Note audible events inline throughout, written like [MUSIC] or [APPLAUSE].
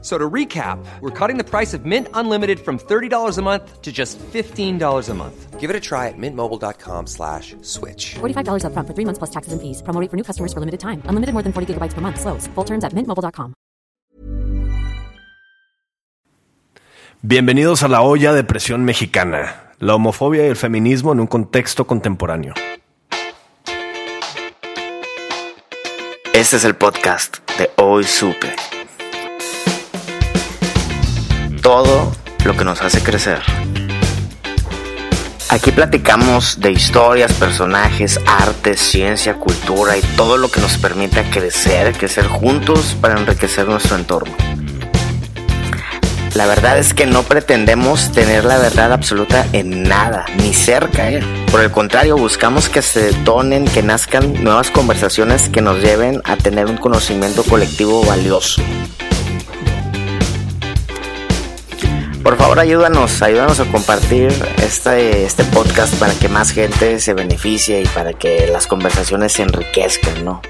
So to recap, we're cutting the price of Mint Unlimited from $30 a month to just $15 a month. Give it a try at mintmobile.com slash switch. $45 upfront for three months plus taxes and fees. Promo rate for new customers for limited time. Unlimited more than 40 gigabytes per month. Slows. Full terms at mintmobile.com. Bienvenidos a la olla de presión mexicana. La homofobia y el feminismo en un contexto contemporáneo. Este es el podcast de Hoy Supe. Todo lo que nos hace crecer. Aquí platicamos de historias, personajes, arte, ciencia, cultura y todo lo que nos permite crecer, crecer juntos para enriquecer nuestro entorno. La verdad es que no pretendemos tener la verdad absoluta en nada, ni cerca. ¿eh? Por el contrario, buscamos que se detonen, que nazcan nuevas conversaciones que nos lleven a tener un conocimiento colectivo valioso. Por favor, ayúdanos, ayúdanos a compartir este, este podcast para que más gente se beneficie y para que las conversaciones se enriquezcan, ¿no?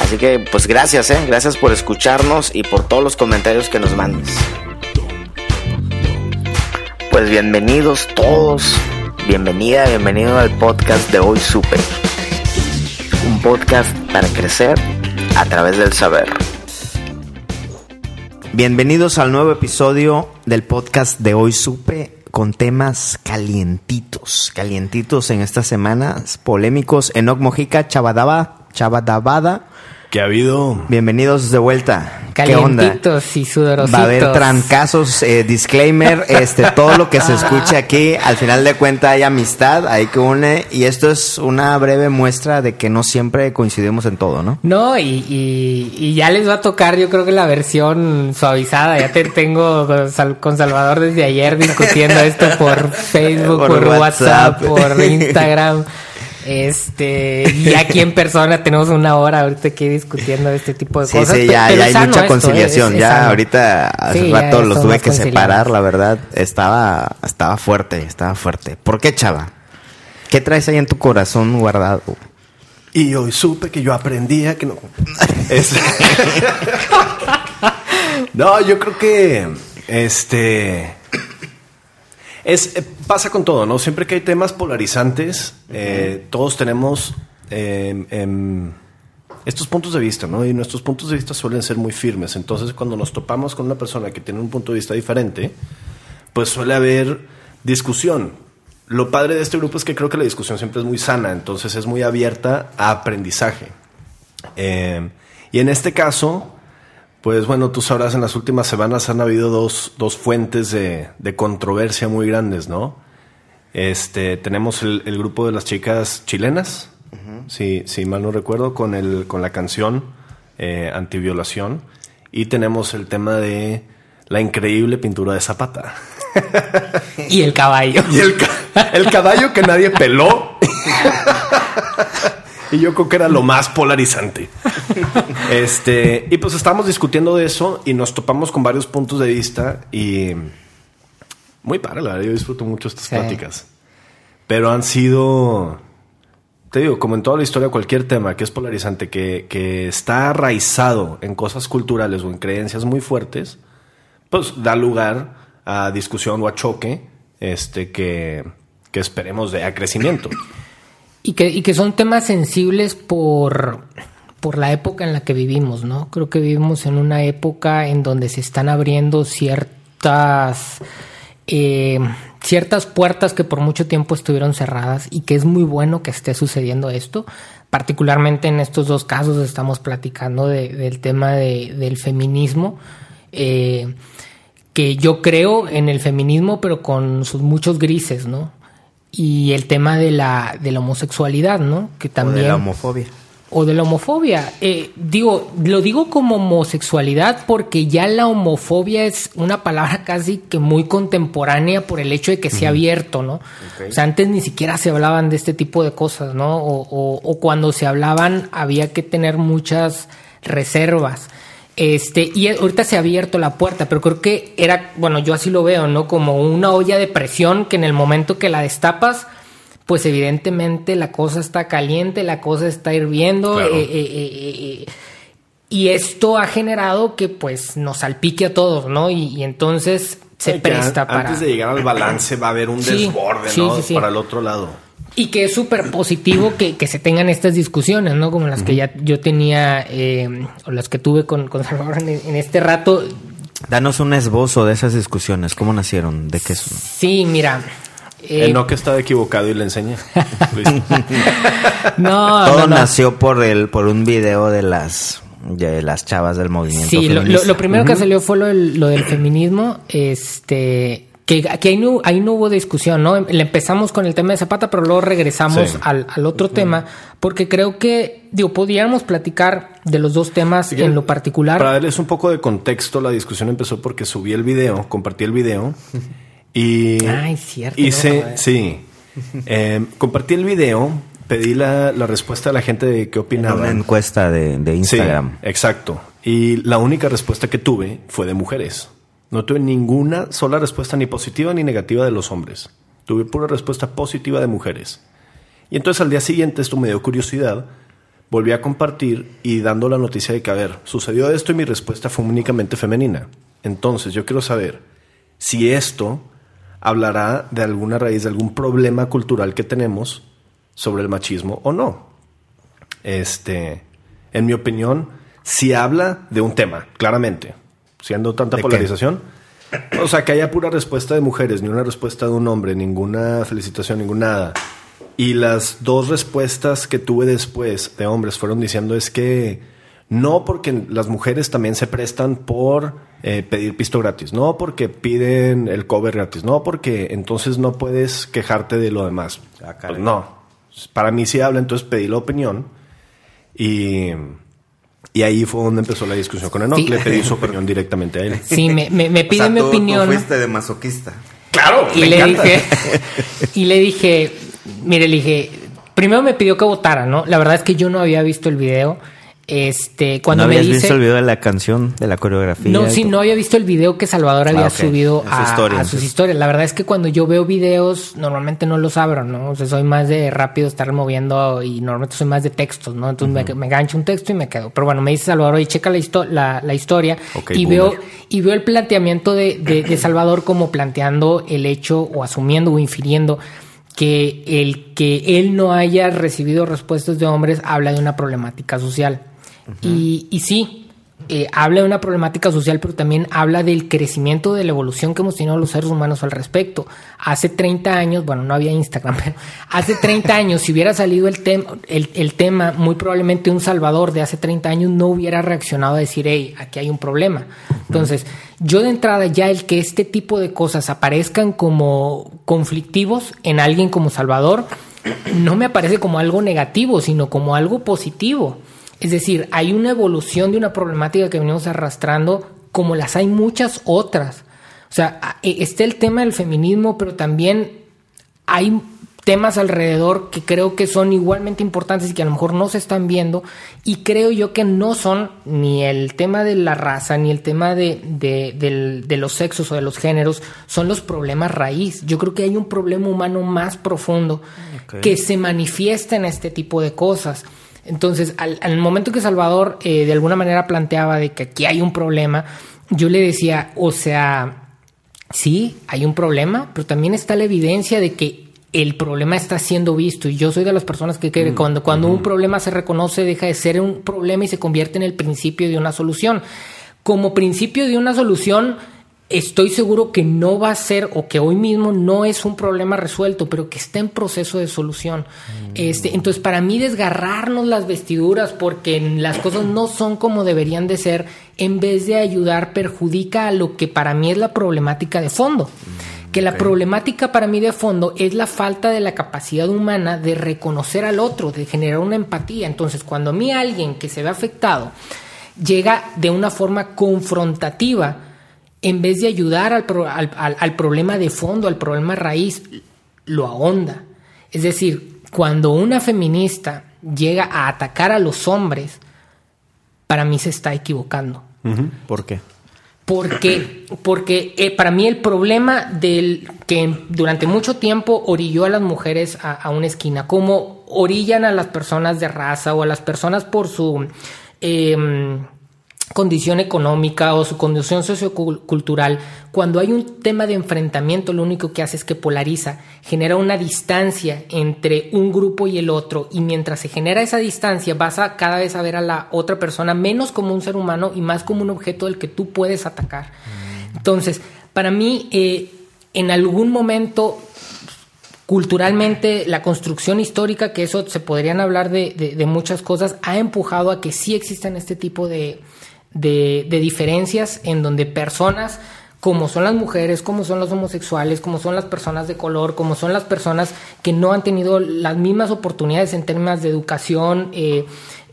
Así que, pues gracias, ¿eh? Gracias por escucharnos y por todos los comentarios que nos mandes. Pues bienvenidos todos, bienvenida, bienvenido al podcast de Hoy Super. Un podcast para crecer a través del saber. Bienvenidos al nuevo episodio del podcast de Hoy Supe con temas calientitos, calientitos en estas semanas, polémicos. Enoc Mojica, Chabadaba, Chabadabada. Que ha habido. Bienvenidos de vuelta. ¿Qué onda? Calientitos y sudorositos. Va a haber trancazos, eh, disclaimer, [LAUGHS] este, todo lo que se escuche aquí, al final de cuenta hay amistad, hay que une, y esto es una breve muestra de que no siempre coincidimos en todo, ¿no? No, y, y, y ya les va a tocar, yo creo que la versión suavizada. Ya te tengo con, Sal- con Salvador desde ayer discutiendo esto por [LAUGHS] Facebook, Por por, WhatsApp. WhatsApp, por [LAUGHS] Instagram. Este, y aquí en persona tenemos una hora ahorita aquí discutiendo este tipo de Sí, cosas. sí, ya, pero ya hay mucha esto, ¿eh? conciliación. Es- es ya sano. ahorita hace Sí, rato los tuve que separar, la verdad. Estaba, estaba fuerte, estaba fuerte. ¿Por qué, chava? ¿Qué traes ahí en tu corazón guardado? Y hoy supe que yo aprendía que no. [LAUGHS] Es- [LAUGHS] no, yo creo que. Este. Es, eh, pasa con todo, ¿no? Siempre que hay temas polarizantes, eh, todos tenemos eh, em, estos puntos de vista, ¿no? Y nuestros puntos de vista suelen ser muy firmes. Entonces, cuando nos topamos con una persona que tiene un punto de vista diferente, pues suele haber discusión. Lo padre de este grupo es que creo que la discusión siempre es muy sana, entonces es muy abierta a aprendizaje. Eh, y en este caso, pues bueno, tú sabrás, en las últimas semanas han habido dos, dos fuentes de, de controversia muy grandes, ¿no? Este, tenemos el, el grupo de las chicas chilenas, si, si mal no recuerdo, con, el, con la canción eh, antiviolación. Y tenemos el tema de la increíble pintura de Zapata. Y el caballo. [LAUGHS] Y el, ca- el caballo que nadie peló. [LAUGHS] y yo creo que era lo más polarizante. [LAUGHS] Este, y pues estábamos discutiendo de eso y nos topamos con varios puntos de vista y muy padre, la verdad, yo disfruto mucho estas Sí. pláticas. Pero han sido, te digo, como en toda la historia, cualquier tema que es polarizante, que, que está arraizado en cosas culturales o en creencias muy fuertes, pues da lugar a discusión o a choque este, que, que esperemos de a crecimiento. Y que, y que son temas sensibles por, por la época en la que vivimos, ¿no? Creo que vivimos en una época en donde se están abriendo ciertas, eh, ciertas puertas que por mucho tiempo estuvieron cerradas y que es muy bueno que esté sucediendo esto. Particularmente en estos dos casos estamos platicando de- del tema de- del feminismo. eh, que yo creo en el feminismo, pero con sus muchos grises, ¿no? Y el tema de la, de la homosexualidad, ¿no? Que O también. de la homofobia. O de la homofobia. Eh, digo, lo digo como homosexualidad porque ya la homofobia es una palabra casi que muy contemporánea por el hecho de que sea abierto, ¿no? O sea, antes ni siquiera se hablaban de este tipo de cosas, ¿no? O, o- o cuando se hablaban había que tener muchas reservas. Este, y ahorita se ha abierto la puerta, pero creo que era, bueno, yo así lo veo, ¿no? Como una olla de presión que en el momento que la destapas, pues evidentemente la cosa está caliente, la cosa está hirviendo. Claro. eh, eh, eh, eh, y esto ha generado que pues nos salpique a todos, ¿no? Y, y entonces se Ay, presta an- para... Antes de llegar al balance va a haber un [LAUGHS] Sí, desborde, sí, ¿no? sí, sí. Para el otro lado. Y que es súper positivo que, que se tengan estas discusiones, ¿no? Como las que ya yo tenía, eh, o las que tuve con, con Salvador en, en este rato. Danos un esbozo de esas discusiones. ¿Cómo nacieron? ¿De qué son? Sí, mira. Eh, El no que estaba equivocado y le enseñé. [LAUGHS] No, Todo no, no. nació por el por un video de las de las chavas del movimiento Sí, lo, lo- feminista. lo primero que salió fue lo del, lo del feminismo, este, que, que ahí, no, ahí no hubo discusión, ¿no? Le empezamos con el tema de Zapata, pero luego regresamos Sí. al, al otro tema, porque creo que, digo, podríamos platicar de los dos temas en lo particular. Para darles un poco de contexto, la discusión empezó porque subí el video, compartí el video [LAUGHS] y Ay, cierto, hice, ¿no? sí, [LAUGHS] Eh, compartí el video, pedí la, la respuesta de la gente de qué Una opinaban. encuesta de, de Instagram. Sí, exacto. Y la única respuesta que tuve fue de mujeres. No tuve ninguna sola respuesta ni positiva ni negativa de los hombres. Tuve pura respuesta positiva de mujeres. Y entonces al día siguiente esto me dio curiosidad. Volví a compartir y dando la noticia de que, a ver, sucedió esto y mi respuesta fue únicamente femenina. Entonces yo quiero saber si esto hablará de alguna raíz, de algún problema cultural que tenemos sobre el machismo o no. Este, en mi opinión, si habla de un tema, claramente, siendo tanta polarización. O sea, que haya pura respuesta de mujeres, ni una respuesta de un hombre, ninguna felicitación, ninguna nada. Y las dos respuestas que tuve después de hombres fueron diciendo es que no porque las mujeres también se prestan por eh, pedir pisto gratis, no porque piden el cover gratis, no porque entonces no puedes quejarte de lo demás. Ah. Pues no, para mí sí habla, entonces pedí la opinión y, y ahí fue donde empezó la discusión con Enoch. Sí. Le pedí su [LAUGHS] opinión directamente a él. Sí, me, me, me pide mi opinión. de masoquista. Claro, y le dije [LAUGHS] y le dije mire le dije primero me pidió que votara no la verdad es que yo no había visto el video este cuando ¿No me dice visto el video de la canción, de la coreografía? no sí no había visto el video que Salvador había Ah, ok. subido a, historia, a sus historias la verdad es que cuando yo veo videos normalmente no los abro no o sea soy más de rápido estar moviendo y normalmente soy más de textos no entonces me, me gancho un texto y me quedo pero bueno me dice Salvador y checa la, histo- la, la historia Ok, y boomer. veo y veo el planteamiento de, de- de Salvador como planteando el hecho o asumiendo o infiriendo que el que él no haya recibido respuestas de hombres habla de una problemática social. Y, y sí, eh, habla de una problemática social, pero también habla del crecimiento de la evolución que hemos tenido los seres humanos al respecto. Hace 30 años, bueno, no había Instagram, [LAUGHS] pero hace 30 años, si hubiera salido el, tem- el, tema, muy probablemente un Salvador de hace 30 años no hubiera reaccionado a decir, hey, aquí hay un problema. Entonces, yo de entrada ya el que este tipo de cosas aparezcan como conflictivos en alguien como Salvador, no me aparece como algo negativo, sino como algo positivo. Es decir, hay una evolución de una problemática que venimos arrastrando como las hay muchas otras. O sea, eh, está el tema del feminismo, pero también hay temas alrededor que creo que son igualmente importantes y que a lo mejor no se están viendo y creo yo que no son ni el tema de la raza ni el tema de, de los sexos o de los géneros, son los problemas raíz. Yo creo que hay un problema humano más profundo que se manifiesta en este tipo de cosas. Entonces, al, al momento que Salvador eh, de alguna manera planteaba de que aquí hay un problema, yo le decía, o sea, sí, hay un problema, pero también está la evidencia de que el problema está siendo visto. Y yo soy de las personas que que cuando, cuando un problema se reconoce, deja de ser un problema y se convierte en el principio de una solución. Como principio de una solución, estoy seguro que no va a ser o que hoy mismo no es un problema resuelto, pero que está en proceso de solución. Este, entonces, para mí desgarrarnos las vestiduras porque las cosas no son como deberían de ser, en vez de ayudar, perjudica a lo que para mí es la problemática de fondo. Que la problemática para mí de fondo es la falta de la capacidad humana de reconocer al otro, de generar una empatía. Entonces, cuando a mí alguien que se ve afectado llega de una forma confrontativa, en vez de ayudar al, pro- al- al- al problema de fondo, al problema raíz, lo ahonda. Es decir, cuando una feminista llega a atacar a los hombres, para mí se está equivocando. ¿Por qué? Porque, porque eh, para mí el problema del que durante mucho tiempo orilló a las mujeres a, a una esquina, como orillan a las personas de raza o a las personas por su em, condición económica o su condición sociocultural, cuando hay un tema de enfrentamiento, lo único que hace es que polariza, genera una distancia entre un grupo y el otro, y mientras se genera esa distancia, vas a cada vez a ver a la otra persona menos como un ser humano y más como un objeto del que tú puedes atacar. Entonces, para mí, eh, en algún momento culturalmente la construcción histórica, que eso se podrían hablar de, de, de, muchas cosas, ha empujado a que sí existan este tipo de, de, de, diferencias en donde personas como son las mujeres, como son los homosexuales, como son las personas de color, como son las personas que no han tenido las mismas oportunidades en términos de educación eh,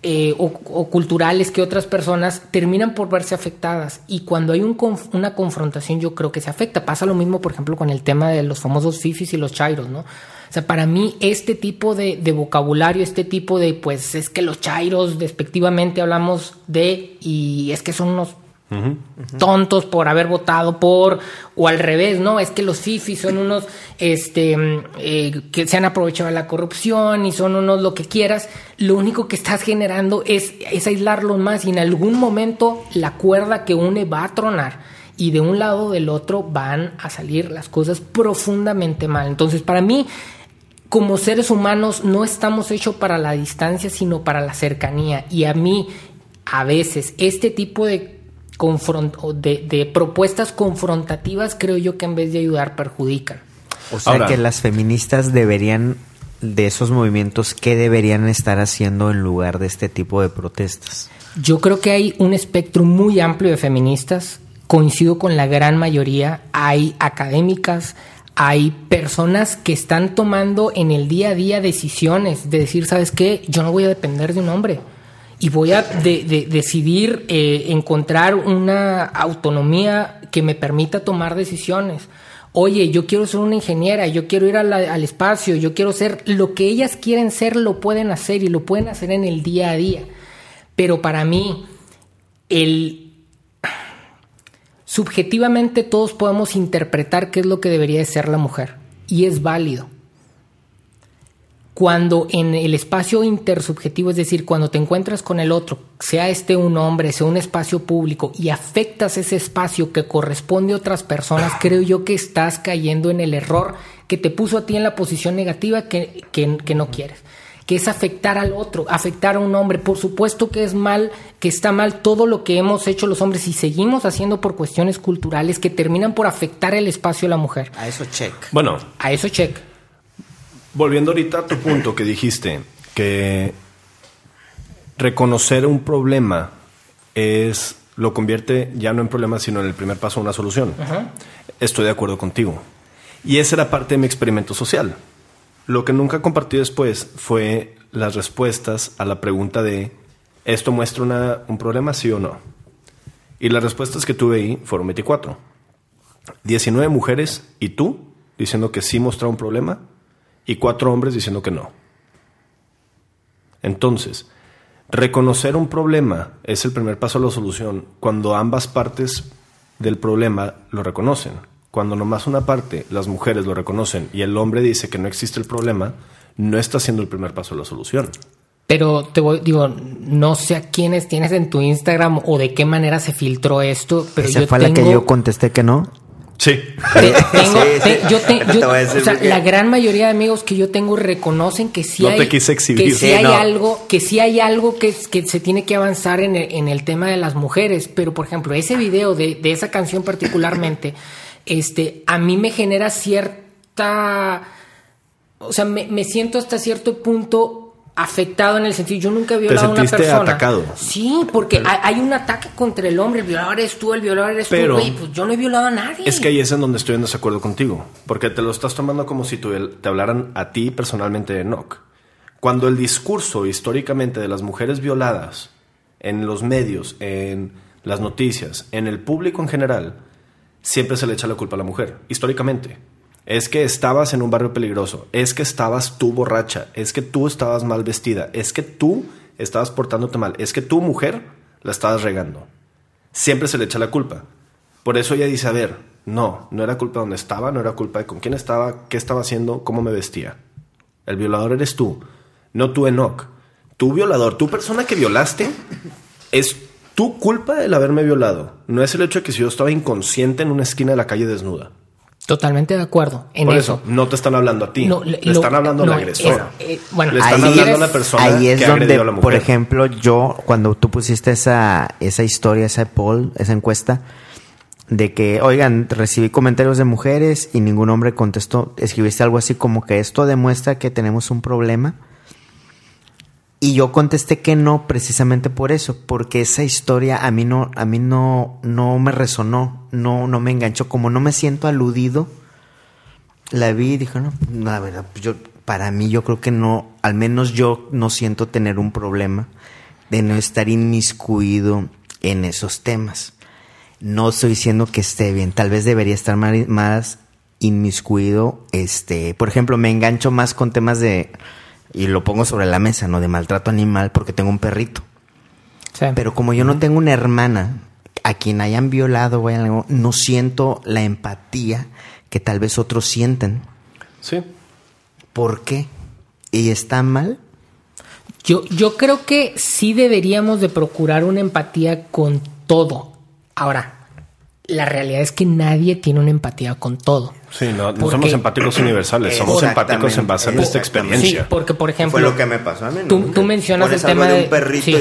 eh, o, culturales que otras personas, terminan por verse afectadas. Y cuando hay un conf una confrontación, yo creo que se afecta. Pasa lo mismo, por ejemplo, con el tema de los famosos fifis y los chairos, ¿no? O sea, para mí este tipo de, de, vocabulario, este tipo de, pues es que los chairos despectivamente hablamos de y es que son unos uh -huh, uh -huh. tontos por haber votado por, o al revés, ¿no? Es que los fifis son unos este, eh, que se han aprovechado de la corrupción y son unos lo que quieras. Lo único que estás generando es, es aislarlos más y en algún momento la cuerda que une va a tronar y de un lado o del otro van a salir las cosas profundamente mal. Entonces, para mí, como seres humanos no estamos hechos para la distancia, sino para la cercanía. Y a mí, a veces, este tipo de, de, de propuestas confrontativas creo yo que en vez de ayudar perjudican. O sea Ahora, que las feministas deberían, de esos movimientos, ¿qué deberían estar haciendo en lugar de este tipo de protestas? Yo creo que hay un espectro muy amplio de feministas. Coincido con la gran mayoría. Hay académicas, hay personas que están tomando en el día a día decisiones de decir, ¿sabes qué? Yo no voy a depender de un hombre y voy a de, de, decidir eh, encontrar una autonomía que me permita tomar decisiones. Oye, yo quiero ser una ingeniera, yo quiero ir al espacio, yo quiero ser lo que ellas quieren ser, lo pueden hacer y lo pueden hacer en el día a día. Pero para mí, el subjetivamente todos podemos interpretar qué es lo que debería de ser la mujer y es válido. Cuando en el espacio intersubjetivo, es decir, cuando te encuentras con el otro, sea este un hombre, sea un espacio público y afectas ese espacio que corresponde a otras personas, [COUGHS] creo yo que estás cayendo en el error que te puso a ti en la posición negativa que, que, que no quieres que es afectar al otro, afectar a un hombre. Por supuesto que es mal, que está mal todo lo que hemos hecho los hombres y seguimos haciendo por cuestiones culturales que terminan por afectar el espacio de la mujer. A eso check. Bueno, a eso check. Volviendo ahorita a tu punto que dijiste, que reconocer un problema es lo convierte ya no en problema, sino en el primer paso a una solución. Uh -huh. Estoy de acuerdo contigo. Y esa era parte de mi experimento social. Lo que nunca compartí después fue las respuestas a la pregunta de ¿esto muestra un problema, sí o no? Y las respuestas que tuve ahí fueron 24. 19 mujeres y tú diciendo que sí mostraba un problema y cuatro hombres diciendo que no. Entonces, reconocer un problema es el primer paso a la solución cuando ambas partes del problema lo reconocen cuando nomás una parte, las mujeres lo reconocen y el hombre dice que no existe el problema, no está haciendo el primer paso a la solución. Pero te voy, digo, no sé a quiénes tienes en tu Instagram o de qué manera se filtró esto, pero ¿Esa yo fue tengo... la que yo contesté que no? Sí. Te, tengo, [LAUGHS] sí, te, yo te, [LAUGHS] yo, o sea, la gran mayoría de amigos que yo tengo reconocen que sí no hay, te quise exhibir. que sí, sí hay no. algo, que sí hay algo que, que se tiene que avanzar en el, en el tema de las mujeres. Pero, por ejemplo, ese video de, de esa canción particularmente [LAUGHS] este, a mí me genera cierta, o sea, me, me, siento hasta cierto punto afectado en el sentido, yo nunca he violado a una persona. atacado. Sí, porque hay un ataque contra el hombre, el violador eres tú, el violador eres Pero, tú, güey, pues yo no he violado a nadie. Es que ahí es en donde estoy en desacuerdo contigo, porque te lo estás tomando como si te hablaran a ti personalmente de Enoch. Cuando el discurso históricamente de las mujeres violadas en los medios, en las noticias, en el público en general, siempre se le echa la culpa a la mujer, históricamente. Es que estabas en un barrio peligroso, es que estabas tú borracha, es que tú estabas mal vestida, es que tú estabas portándote mal, es que tú, mujer, la estabas regando. siempre se le echa la culpa. Por eso ella dice, a ver, no, no era culpa de donde estaba, no era culpa de con quién estaba, qué estaba haciendo, cómo me vestía. El violador eres tú, no tú Enoch. Tú violador, tú persona que violaste, es tu culpa el haberme violado. No es el hecho de que si yo estaba inconsciente en una esquina de la calle desnuda. Totalmente de acuerdo en Por eso. eso, no te están hablando a ti. No, le, lo- están hablando no, a la agresora. es- eh, bueno, le están ahí hablando a es- la persona Ahí es que donde, agredió a la mujer. por ejemplo, yo, cuando tú pusiste esa, esa historia, esa poll, esa encuesta, de que, oigan, recibí comentarios de mujeres y ningún hombre contestó, escribiste algo así como que esto demuestra que tenemos un problema. Y yo contesté que no, precisamente por eso, porque esa historia a mí no, a mí no, no me resonó, no, no me enganchó, como no me siento aludido, la vi y dije, no, la verdad, pues yo, para mí yo creo que no, al menos yo no siento tener un problema de no estar inmiscuido en esos temas. No estoy diciendo que esté bien, tal vez debería estar más inmiscuido, este, por ejemplo, me engancho más con temas de, y lo pongo sobre la mesa, ¿no? De maltrato animal porque tengo un perrito. Sí. Pero como yo no tengo una hermana a quien hayan violado, o algo, no siento la empatía que tal vez otros sienten. Sí. ¿Por qué? ¿Y está mal? Yo, yo creo que sí deberíamos de procurar una empatía con todo. Ahora, la realidad es que nadie tiene una empatía con todo. Sí, no, no Porque- somos empáticos universales, somos empáticos en base a nuestra experiencia. Sí, porque por ejemplo... me pasó a mí. Tú, tú mencionas el tema de, sí. no,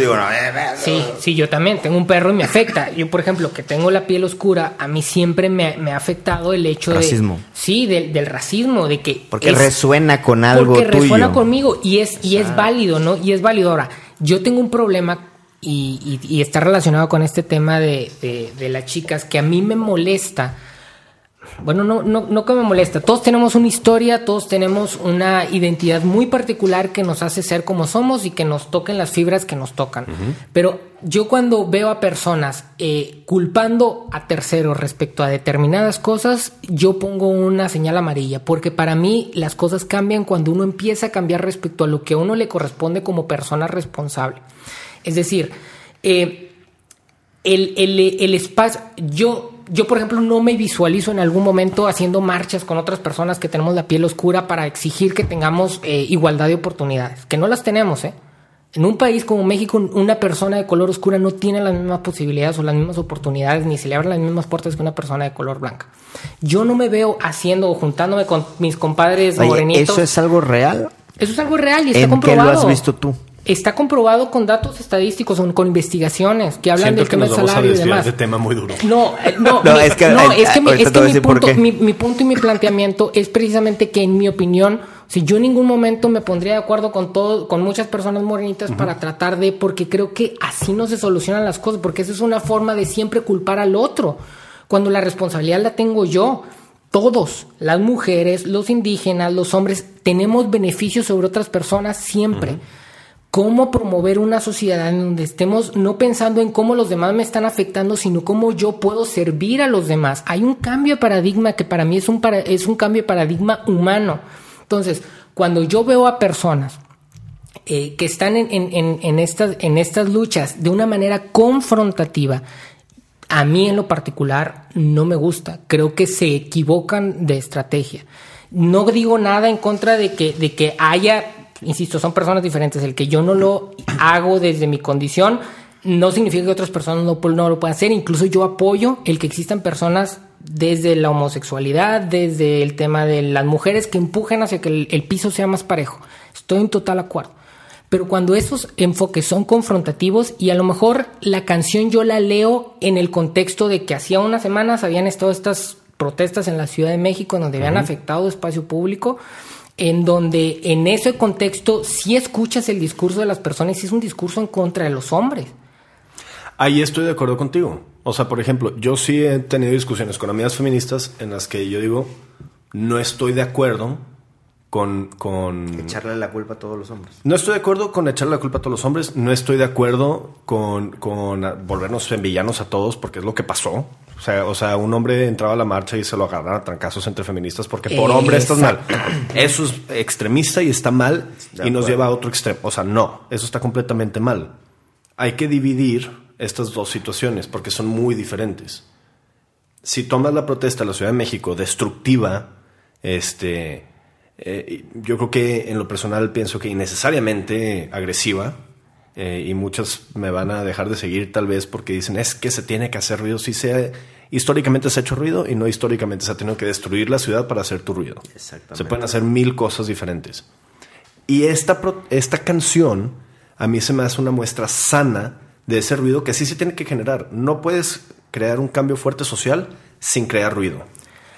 Sí, sí, yo también tengo un perro y me afecta. Yo, por ejemplo, que tengo la piel oscura, a mí siempre me, me ha afectado el hecho Racismo. de... Sí, del, del racismo, de que... Porque es- resuena con algo porque tuyo. resuena conmigo y es, y es válido, ¿no? Y es válido. Ahora, yo tengo un problema y, y- y está relacionado con este tema de, de- de las chicas que a mí me molesta. Bueno, no, no, no que me molesta. Todos tenemos una historia, todos tenemos una identidad muy particular que nos hace ser como somos y que nos toquen las fibras que nos tocan. Pero yo cuando veo a personas eh, culpando a terceros respecto a determinadas cosas, yo pongo una señal amarilla, porque para mí las cosas cambian cuando uno empieza a cambiar respecto a lo que a uno le corresponde como persona responsable. Es decir, eh, el, el- el espacio, yo, yo por ejemplo no me visualizo en algún momento haciendo marchas con otras personas que tenemos la piel oscura para exigir que tengamos eh, igualdad de oportunidades, que no las tenemos, ¿eh? En un país como México, una persona de color oscura no tiene las mismas posibilidades o las mismas oportunidades, ni se le abren las mismas puertas que una persona de color blanca. Yo no me veo haciendo o juntándome con mis compadres Oye, morenitos. ¿eso es algo real? Eso es algo real y está ¿En qué comprobado. lo has visto tú? Está comprobado con datos estadísticos, con, con investigaciones que hablan Siento del que tema nos del vamos a salario y demás. de tema muy duro. No, eh, no, [LAUGHS] No, mi- es que- no, es que, mi, es que mi punto, mi, mi punto y mi planteamiento es precisamente que en mi opinión, si yo en ningún momento me pondría de acuerdo con todo, con muchas personas morenitas para tratar de, porque creo que así no se solucionan las cosas, porque esa es una forma de siempre culpar al otro, cuando la responsabilidad la tengo yo. Todos, las mujeres, los indígenas, los hombres, tenemos beneficios sobre otras personas siempre cómo promover una sociedad en donde estemos no pensando en cómo los demás me están afectando, sino cómo yo puedo servir a los demás. Hay un cambio de paradigma que para mí es un, para- es un cambio de paradigma humano. Entonces, cuando yo veo a personas eh, que están en, en- en- estas, en estas luchas de una manera confrontativa, a mí en lo particular no me gusta. Creo que se equivocan de estrategia. No digo nada en contra de que, de que haya, insisto, son personas diferentes. El que yo no lo hago desde mi condición no significa que otras personas no, no lo puedan hacer. Incluso yo apoyo el que existan personas desde la homosexualidad, desde el tema de las mujeres que empujen hacia que el, el piso sea más parejo. Estoy en total acuerdo. Pero cuando esos enfoques son confrontativos y a lo mejor la canción yo la leo en el contexto de que hacía unas semanas habían estado estas protestas en la Ciudad de México donde habían afectado espacio público, en donde en ese contexto sí escuchas el discurso de las personas y es un discurso en contra de los hombres. Ahí estoy de acuerdo contigo. O sea, por ejemplo, yo sí he tenido discusiones con amigas feministas en las que yo digo, no estoy de acuerdo con... con... Echarle la culpa a todos los hombres. No estoy de acuerdo con echarle la culpa a todos los hombres. No estoy de acuerdo con, con volvernos en villanos a todos porque es lo que pasó. O sea, o sea, un hombre entraba a la marcha y se lo agarraron a trancazos entre feministas porque por hombre estás mal. Eso es extremista y está mal y nos lleva a otro extremo. O sea, no, eso está completamente mal. Hay que dividir estas dos situaciones porque son muy diferentes. Si tomas la protesta de la Ciudad de México destructiva, este, eh, yo creo que en lo personal pienso que innecesariamente agresiva, eh, y muchos me van a dejar de seguir tal vez porque dicen es que se tiene que hacer ruido. Si se, históricamente se ha hecho ruido y no históricamente se ha tenido que destruir la ciudad para hacer tu ruido. Se pueden hacer mil cosas diferentes. Y esta, esta canción a mí se me hace una muestra sana de ese ruido que sí se tiene que generar. No puedes crear un cambio fuerte social sin crear ruido.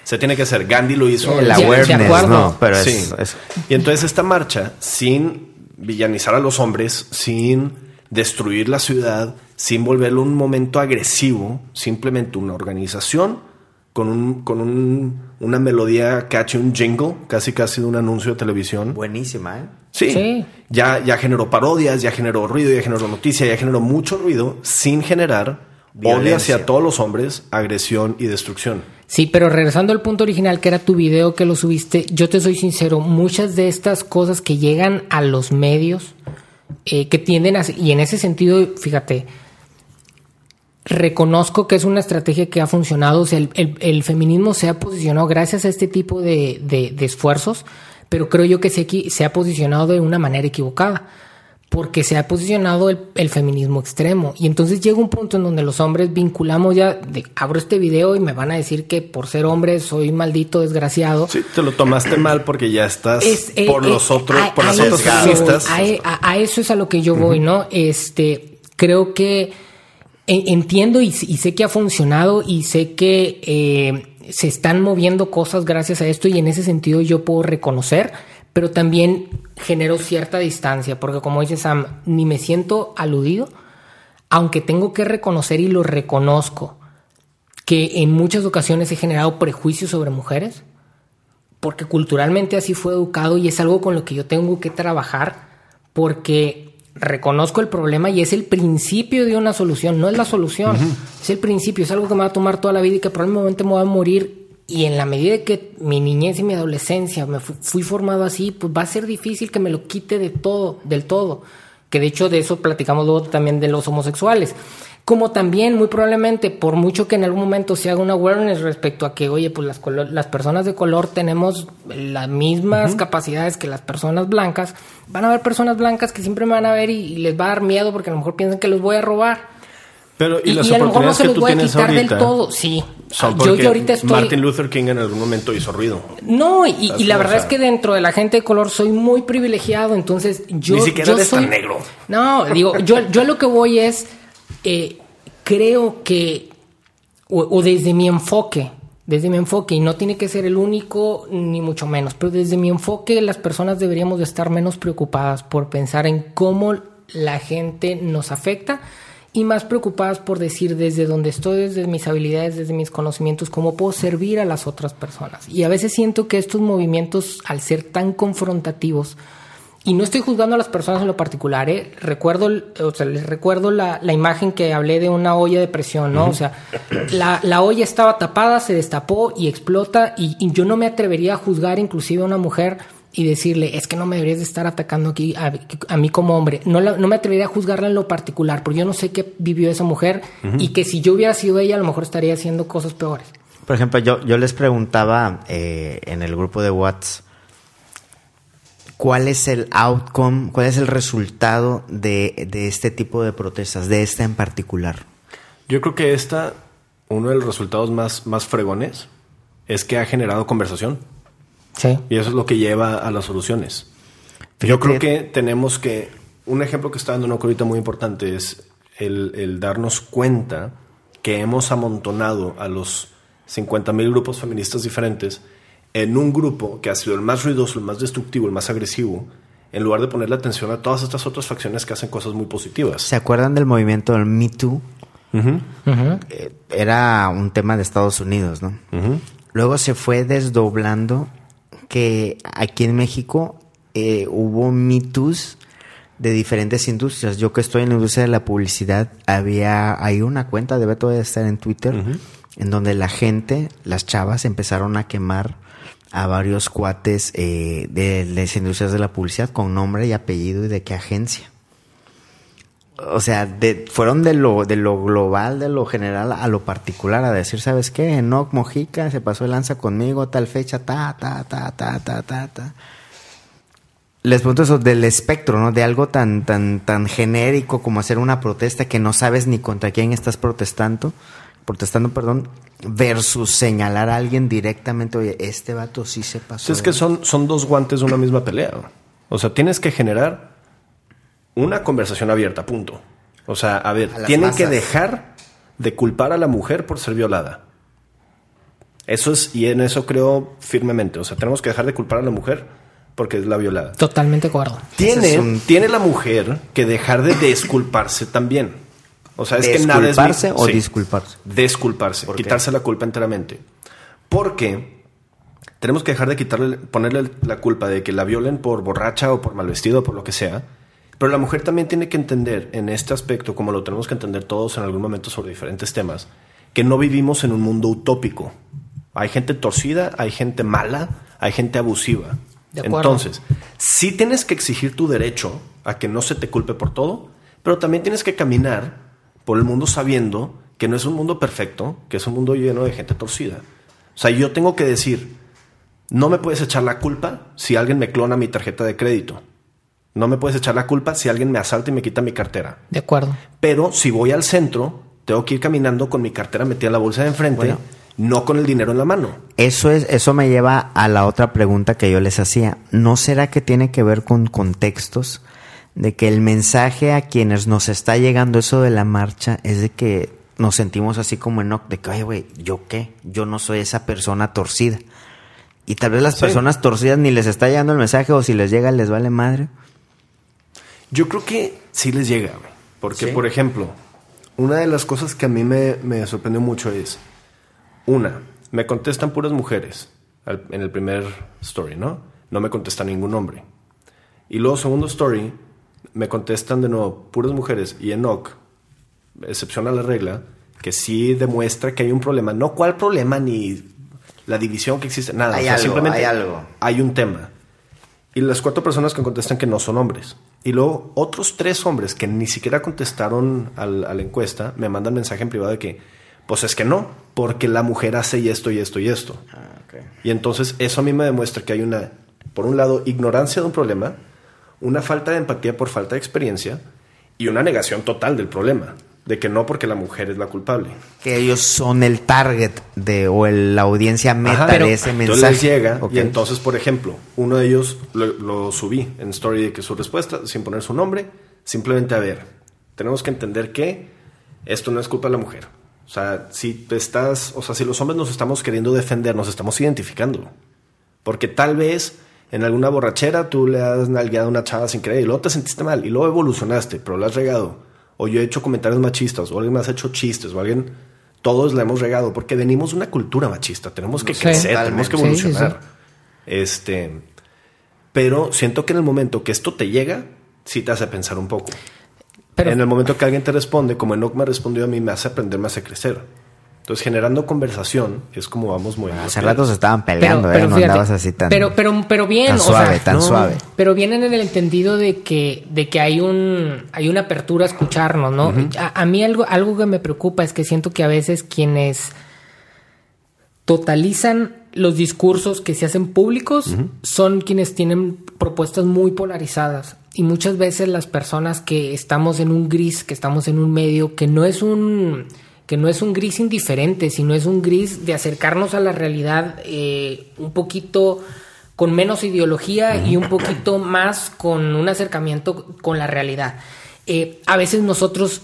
Se tiene que hacer. Gandhi lo hizo. El de awareness, no, pero es, Sí. es- Y entonces esta marcha, sin villanizar a los hombres, sin destruir la ciudad, sin volverlo un momento agresivo, simplemente una organización con, un, con un- una melodía catchy, un jingle, casi casi de un anuncio de televisión. buenísima, ¿eh? Sí. Sí. Ya, ya generó parodias, ya generó ruido, ya generó noticia, ya generó mucho ruido sin generar odio Violencia. hacia todos los hombres, agresión y destrucción. Sí, pero regresando al punto original, que era tu video que lo subiste, yo te soy sincero, muchas de estas cosas que llegan a los medios, eh, que tienden a... Y en ese sentido, fíjate, reconozco que es una estrategia que ha funcionado, o sea, el, el- el feminismo se ha posicionado gracias a este tipo de, de- de esfuerzos, pero creo yo que se, se ha posicionado de una manera equivocada, porque se ha posicionado el, el feminismo extremo. Y entonces llega un punto en donde los hombres vinculamos ya, de, abro este video y me van a decir que por ser hombre soy maldito, desgraciado. Sí, te lo tomaste mal porque ya estás Es, eh, por eh, los otros, a- por a las otras feministas. A, a- eso es a lo que yo voy, ¿no? Este, creo que en- entiendo y, y sé que ha funcionado y sé que eh, se están moviendo cosas gracias a esto y en ese sentido yo puedo reconocer, pero también genero cierta distancia, porque como dice Sam, ni me siento aludido, aunque tengo que reconocer y lo reconozco, que en muchas ocasiones he generado prejuicios sobre mujeres, porque culturalmente así fue educado y es algo con lo que yo tengo que trabajar, porque reconozco el problema y es el principio de una solución, no es la solución, es el principio, es algo que me va a tomar toda la vida y que probablemente me voy a morir. Y en la medida que mi niñez y mi adolescencia me fu- fui formado así, pues va a ser difícil que me lo quite de todo, del todo. Que de hecho de eso platicamos luego también de los homosexuales. Como también, muy probablemente, por mucho que en algún momento se haga una awareness respecto a que, oye, pues las, las personas de color tenemos las mismas capacidades que las personas blancas, van a haber personas blancas que siempre me van a ver y, y les va a dar miedo porque a lo mejor piensan que los voy a robar. Pero y, Y, las y a lo mejor no se los voy a quitar ahorita del todo, sí. son Yo, yo ahorita estoy... Martin Luther King en algún momento hizo ruido. No, y, y la verdad es que dentro de la gente de color soy muy privilegiado, entonces yo... Ni siquiera yo eres tan soy- negro. No, digo, yo, yo lo que voy es, eh, creo que, o, o desde mi enfoque, desde mi enfoque, y no tiene que ser el único, ni mucho menos, pero desde mi enfoque las personas deberíamos de estar menos preocupadas por pensar en cómo la gente nos afecta y más preocupadas por decir desde donde estoy, desde mis habilidades, desde mis conocimientos, cómo puedo servir a las otras personas. Y a veces siento que estos movimientos, al ser tan confrontativos, y no estoy juzgando a las personas en lo particular, ¿eh? Recuerdo, o sea, les recuerdo la, la imagen que hablé de una olla de presión, ¿no? O sea, la, la olla estaba tapada, se destapó y explota, y, y yo no me atrevería a juzgar inclusive a una mujer y decirle, es que no me deberías de estar atacando aquí a, a mí como hombre. No, la- no me atrevería a juzgarla en lo particular, porque yo no sé qué vivió esa mujer, y que si yo hubiera sido ella, a lo mejor estaría haciendo cosas peores. Por ejemplo, yo, yo les preguntaba eh, en el grupo de WhatsApp cuál es el outcome, cuál es el resultado de, de este tipo de protestas, de esta en particular. Yo creo que esta, uno de los resultados más, más fregones, es que ha generado conversación. Sí. Y eso es lo que lleva a las soluciones. Fíjate- Yo creo que tenemos que. Un ejemplo que está dando una ahorita muy importante es el, el darnos cuenta que hemos amontonado a los 50 mil grupos feministas diferentes en un grupo que ha sido el más ruidoso, el más destructivo, el más agresivo, en lugar de ponerle atención a todas estas otras facciones que hacen cosas muy positivas. ¿Se acuerdan del movimiento del Me Too? Eh, era un tema de Estados Unidos, ¿no? Luego se fue desdoblando que aquí en México eh, hubo Me Too's de diferentes industrias. Yo que estoy en la industria de la publicidad, había hay una cuenta, debe todavía estar en Twitter, en donde la gente, las chavas, empezaron a quemar a varios cuates eh, de las industrias de la publicidad con nombre y apellido y de qué agencia. O sea, de, fueron de lo, de lo global, de lo general a lo particular, a decir, ¿sabes qué? Enoch Mojica se pasó de lanza conmigo, tal fecha, ta, ta, ta, ta, ta, ta, ta. Les pregunto eso del espectro, ¿no? De algo tan, tan, tan genérico como hacer una protesta que no sabes ni contra quién estás protestando, protestando, perdón, versus señalar a alguien directamente, oye, este vato sí se pasó. Es que son, son dos guantes de una misma pelea. O sea, tienes que generar una conversación abierta, punto. O sea, a ver, A tienen que dejar de culpar a la mujer por ser violada. Eso es, y en eso creo firmemente. O sea, tenemos que dejar de culpar a la mujer porque es la violada. Totalmente acuerdo. Tiene, Ese es un- tiene la mujer que dejar de desculparse también. O sea, es que nada es ¿Desculparse o Sí. disculparse? Desculparse, quitarse la culpa enteramente. Porque tenemos que dejar de quitarle, ponerle la culpa de que la violen por borracha o por mal vestido o por lo que sea. Pero la mujer también tiene que entender en este aspecto, como lo tenemos que entender todos en algún momento sobre diferentes temas, que no vivimos en un mundo utópico. Hay gente torcida, hay gente mala, hay gente abusiva. De acuerdo. Entonces, sí tienes que exigir tu derecho a que no se te culpe por todo, pero también tienes que caminar por el mundo sabiendo que no es un mundo perfecto, que es un mundo lleno de gente torcida. O sea, yo tengo que decir, no me puedes echar la culpa si alguien me clona mi tarjeta de crédito. No me puedes echar la culpa si alguien me asalta y me quita mi cartera. De acuerdo. Pero si voy al centro, tengo que ir caminando con mi cartera metida en la bolsa de enfrente, Bueno. no con el dinero en la mano. Eso es, eso me lleva a la otra pregunta que yo les hacía. ¿No será que tiene que ver con contextos? De que el mensaje a quienes nos está llegando eso de la marcha es de que nos sentimos así como en de que, oye, güey, ¿yo qué? Yo no soy esa persona torcida. Y tal vez las Sí. personas torcidas ni les está llegando el mensaje o si les llega les vale madre. Yo creo que sí les llega, güey. Porque, Sí. por ejemplo, una de las cosas que a mí me, me sorprendió mucho es, una, me contestan puras mujeres al- en el primer story, ¿no? No me contesta ningún hombre. Y luego, segundo story, me contestan de nuevo puras mujeres y Enoch, excepción a la regla, que sí demuestra que hay un problema. No cuál problema ni la división que existe, nada. Hay O sea, algo, simplemente hay algo. hay un tema. Y las cuatro personas que contestan que no son hombres. Y luego otros tres hombres que ni siquiera contestaron al- a la encuesta me mandan mensaje en privado de que, pues es que no, porque la mujer hace y esto y esto y esto. Y entonces eso a mí me demuestra que hay una, por un lado, ignorancia de un problema, una falta de empatía por falta de experiencia y una negación total del problema, de que no porque la mujer es la culpable. Que ellos son el target de o el- la audiencia meta Ajá, de ese entonces mensaje. les llega y entonces, por ejemplo, uno de ellos lo, lo subí en story de que su respuesta, sin poner su nombre, simplemente a ver, tenemos que entender que esto no es culpa de la mujer. O sea, si te estás, o sea, si los hombres nos estamos queriendo defender, nos estamos identificando. Porque tal vez en alguna borrachera tú le has nalgueado a una chava sin querer y luego te sentiste mal y luego evolucionaste, pero lo has regado. O yo he hecho comentarios machistas, o alguien me has hecho chistes, o alguien. Todos la hemos regado, porque venimos de una cultura machista. Tenemos que Sí. crecer, tenemos que Totalmente. Sí, sí, evolucionar. Este. Pero siento que en el momento que esto te llega, sí te hace pensar un poco. Pero, en el momento que alguien te responde, como Enoch me respondió a mí, me hace aprender, me hace crecer. Entonces, generando conversación es como vamos moviendo. Hace rato se estaban peleando, ¿eh? No fíjate, andabas así tan... Pero, pero, pero bien, tan o suave, sea, tan no, suave. Pero vienen en el entendido de que, de que hay un, hay una apertura a escucharnos, ¿no? a, a mí algo, algo que me preocupa es que siento que a veces quienes totalizan los discursos que se hacen públicos son quienes tienen propuestas muy polarizadas. Y muchas veces las personas que estamos en un gris, que estamos en un medio, que no es un que no es un gris indiferente, sino es un gris de acercarnos a la realidad eh, un poquito con menos ideología y un poquito más con un acercamiento con la realidad. Eh, a veces nosotros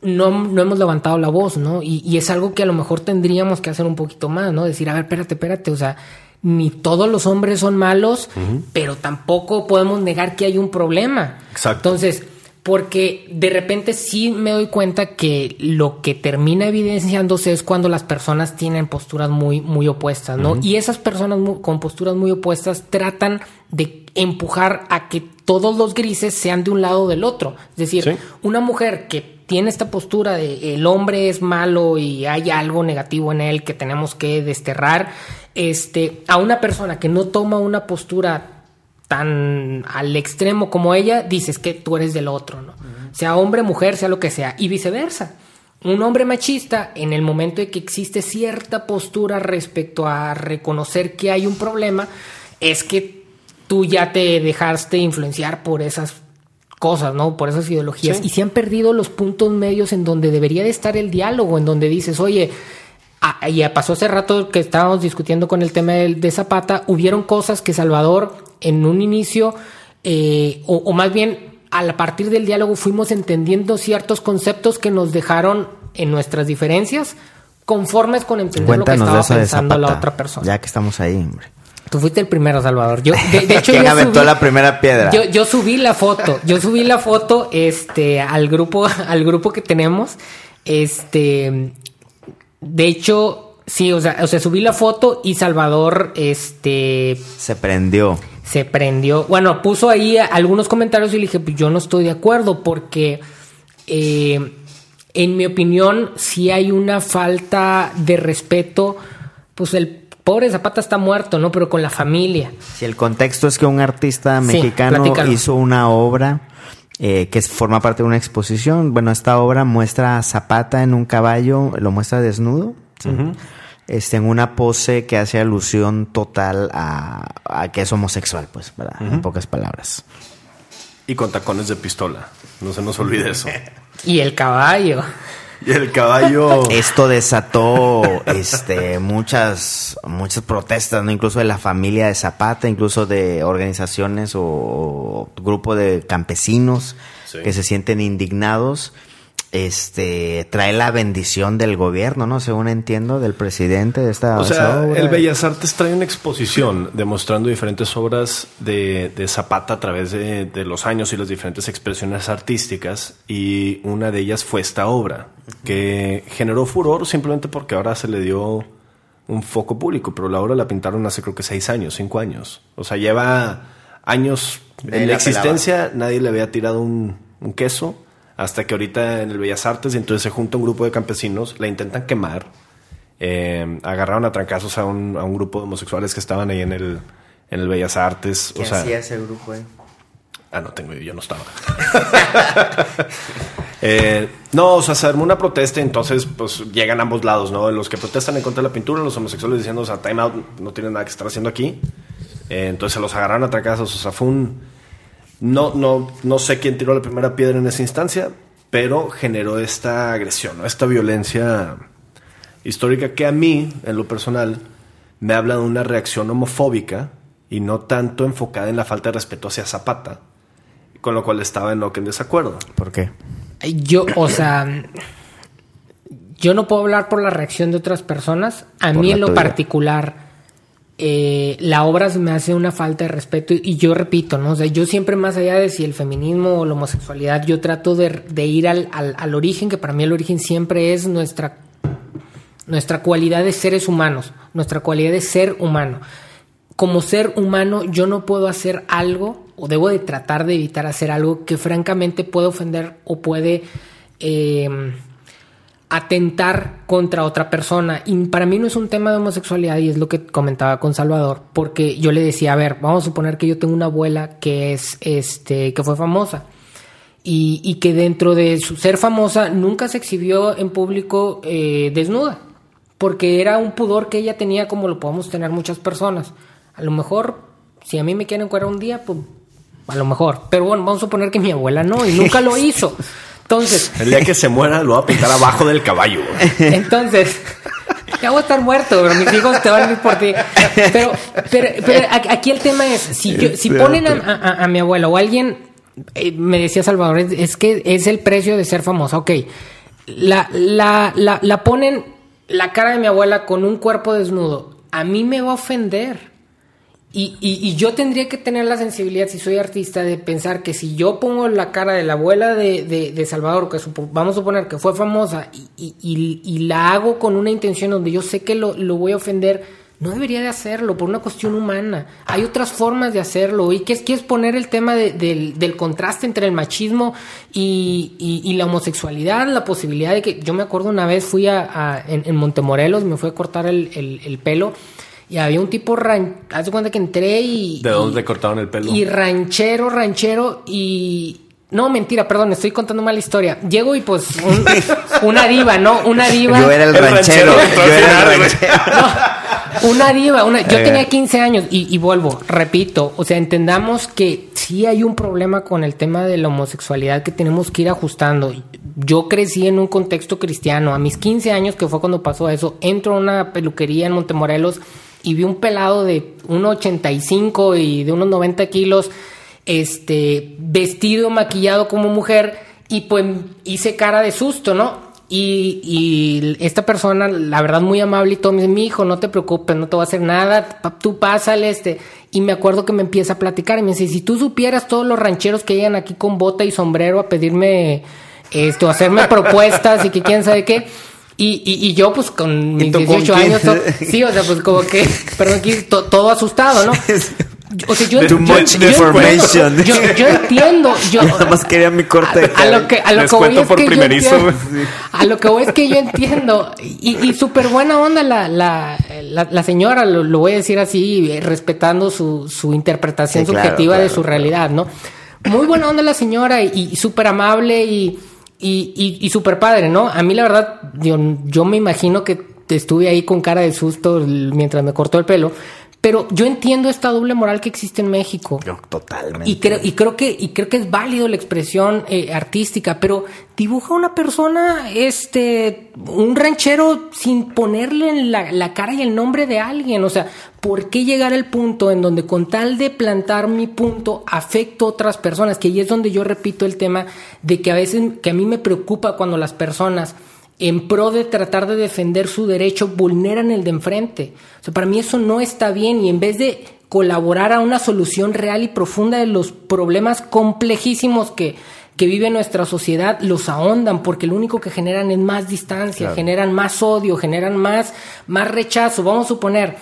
no, no hemos levantado la voz, ¿no? Y, y es algo que a lo mejor tendríamos que hacer un poquito más, ¿no? Decir, a ver, espérate, espérate, o sea, ni todos los hombres son malos, pero tampoco podemos negar que hay un problema. Exacto. Entonces, porque de repente sí me doy cuenta que lo que termina evidenciándose es cuando las personas tienen posturas muy, muy opuestas, ¿no? Y esas personas con posturas muy opuestas tratan de empujar a que todos los grises sean de un lado o del otro. Es decir, Sí. una mujer que tiene esta postura de el hombre es malo y hay algo negativo en él que tenemos que desterrar, este, a una persona que no toma una postura tan al extremo como ella, dices que tú eres del otro, ¿no? Sea hombre, mujer, sea lo que sea, y viceversa. Un hombre machista, en el momento de que existe cierta postura respecto a reconocer que hay un problema, es que tú ya te dejaste influenciar por esas cosas, ¿no? Por esas ideologías. Sí. Y se han perdido los puntos medios en donde debería de estar el diálogo, en donde dices, oye, ah, ya pasó hace rato que estábamos discutiendo con el tema del- de, Zapata, hubieron cosas que Salvador en un inicio, eh, o, o más bien a partir del diálogo fuimos entendiendo ciertos conceptos que nos dejaron en nuestras diferencias conformes con entender lo que estaba pensando la otra persona. Ya que estamos ahí, hombre. Tú fuiste el primero, Salvador. Yo, de, de hecho, [LAUGHS] ¿Quién yo aventó subí- la primera piedra? Yo, yo subí la foto. Yo subí la foto este, al grupo, [LAUGHS] al grupo que tenemos. Este. De hecho, sí, o sea, o sea, subí la foto y Salvador, este. Se prendió. Se prendió. Bueno, puso ahí algunos comentarios y le dije, pues yo no estoy de acuerdo porque. eh, en mi opinión, sí hay una falta de respeto. Pues el pobre Zapata está muerto, ¿no? Pero con la familia. Si el contexto es que un artista mexicano hizo una obra eh, que forma parte de una exposición. Bueno, esta obra muestra a Zapata en un caballo, lo muestra desnudo. ¿sí? Este, en una pose que hace alusión total a, a que es homosexual, pues, ¿verdad? En pocas palabras. Y con tacones de pistola. No se nos olvide eso. [LAUGHS] Y el caballo. Y el caballo. [LAUGHS] Esto desató este, muchas, muchas protestas, ¿no? incluso de la familia de Zapata, incluso de organizaciones o, o grupo de campesinos Sí. que se sienten indignados. Este trae la bendición del gobierno, ¿no? Según entiendo, del presidente de esta O sea, obra. el Bellas Artes trae una exposición demostrando diferentes obras de, de Zapata a través de, de los años y las diferentes expresiones artísticas. Y una de ellas fue esta obra, que generó furor simplemente porque ahora se le dio un foco público. Pero la obra la pintaron hace creo que seis años, cinco años. O sea, lleva años en la la existencia, nadie le había tirado un, un queso. Hasta que ahorita en el Bellas Artes, y entonces se junta un grupo de campesinos, la intentan quemar. Eh, agarraron a trancazos a un, a un grupo de homosexuales que estaban ahí en el, en el Bellas Artes. ¿Qué o sea, hacía ese grupo ahí? Ah, no tengo, yo no estaba. [LAUGHS] Eh, no, o sea, se armó una protesta y entonces pues llegan ambos lados, ¿no? Los que protestan en contra de la pintura, los homosexuales diciendo, o sea, time out, no tienen nada que estar haciendo aquí. Eh, entonces se los agarraron a trancazos, o sea, fue un... No, no, no sé quién tiró la primera piedra en esa instancia, pero generó esta agresión, ¿no? esta violencia histórica que a mí, en lo personal, me habla de una reacción homofóbica y no tanto enfocada en la falta de respeto hacia Zapata, con lo cual estaba en lo que en desacuerdo. ¿Por qué? Yo, o sea, yo no puedo hablar por la reacción de otras personas. A Por mí en lo tuya. particular, eh, la obra me hace una falta de respeto y, yo repito, ¿no? O sea, yo siempre más allá de si el feminismo o la homosexualidad, yo trato de, de ir al, al- al origen, que para mí el origen siempre es nuestra, nuestra cualidad de seres humanos, nuestra cualidad de ser humano. Como ser humano yo no puedo hacer algo o debo de tratar de evitar hacer algo que francamente puede ofender o puede eh, atentar contra otra persona. Y para mí no es un tema de homosexualidad y es lo que comentaba con Salvador, porque yo le decía, a ver, vamos a suponer que yo tengo una abuela que es, este, que fue famosa. Y, y que dentro de su ser famosa nunca se exhibió en público eh, desnuda, porque era un pudor que ella tenía como lo podemos tener muchas personas. A lo mejor, si a mí me quieren encuadrar un día, pues a lo mejor. Pero bueno, vamos a suponer que mi abuela no, y nunca lo [LAUGHS] hizo. Entonces, El día que se muera lo va a pintar abajo del caballo. entonces, ya voy a estar muerto, pero mis hijos te van a ir por ti. Pero, pero, pero aquí el tema es, si, yo- si ponen a, a- a mi abuela o alguien, eh, me decía Salvador, es, es que es el precio de ser famosa, ok. La, la, la, la ponen la cara de mi abuela con un cuerpo desnudo, a mí me va a ofender. Y, y- y yo tendría que tener la sensibilidad, si soy artista, de pensar que si yo pongo la cara de la abuela de, de- de Salvador, que supo- vamos a suponer que fue famosa, y, y- la hago con una intención donde yo sé que lo, lo voy a ofender, no debería de hacerlo por una cuestión humana. Hay otras formas de hacerlo. Y que es, poner el tema de- del, del contraste entre el machismo y, la homosexualidad, la posibilidad de que... Yo me acuerdo una vez fui a, a- en, en Montemorelos, me fui a cortar el- el- el pelo Y había un tipo, ran... haz de cuenta que entré y... ¿De dónde y- le cortaron el pelo? Y ranchero, ranchero y... No, mentira, perdón, estoy contando mal historia. Llego y pues un- [LAUGHS] una diva, ¿no? Una diva. Yo era el, El ranchero. ranchero, Yo era el ranchero. Una diva, una, yo Eh. tenía 15 años y, y vuelvo, repito, o sea, entendamos que sí hay un problema con el tema de la homosexualidad que tenemos que ir ajustando. Yo crecí en un contexto cristiano, a mis 15 años, que fue cuando pasó eso, entro a una peluquería en Montemorelos y vi un pelado de 1,85 y de unos 90 kilos, este, vestido, maquillado como mujer y pues hice cara de susto, ¿no? Y, y esta persona, la verdad, muy amable y todo, me dice, mi hijo, no te preocupes, no te va a hacer nada, tú pásale, este. Y me acuerdo que me empieza a platicar y me dice, si tú supieras todos los rancheros que llegan aquí con bota y sombrero a pedirme, esto, a hacerme [LAUGHS] propuestas y que quién sabe qué. Y, y, y yo, pues, con mis tú con 18 qué? años, [LAUGHS] sí, o sea, pues, como que, perdón, aquí, to- todo asustado, ¿no? [LAUGHS] O sea, yo, yo- much yo information. entiendo, Yo, yo entiendo, yo, [LAUGHS] Yo nada más quería mi corte a, a lo que a lo Les que voy es por que yo primerizo, entiendo- güey. a lo que voy es que yo entiendo y, y súper buena onda la, la, la, la señora lo, lo voy a decir así respetando su, su interpretación Sí, claro, subjetiva de su realidad no muy buena onda la señora y, y súper amable y y, y, y súper padre no a mí la verdad yo, yo me imagino que estuve ahí con cara de susto mientras me cortó el pelo pero yo entiendo esta doble moral que existe en México Yo, totalmente. y creo, y creo que, y creo que es válido la expresión eh, artística, pero dibuja una persona, este, un ranchero sin ponerle en la, la cara y el nombre de alguien. O sea, ¿por qué llegar al punto en donde con tal de plantar mi punto afecto a otras personas? Que ahí es donde yo repito el tema de que a veces, que a mí me preocupa cuando las personas en pro de tratar de defender su derecho, vulneran el de enfrente. O sea, para mí eso no está bien y en vez de colaborar a una solución real y profunda de los problemas complejísimos que, que vive nuestra sociedad, los ahondan porque lo único que generan es más distancia, generan más odio, generan más, más rechazo. Vamos a suponer,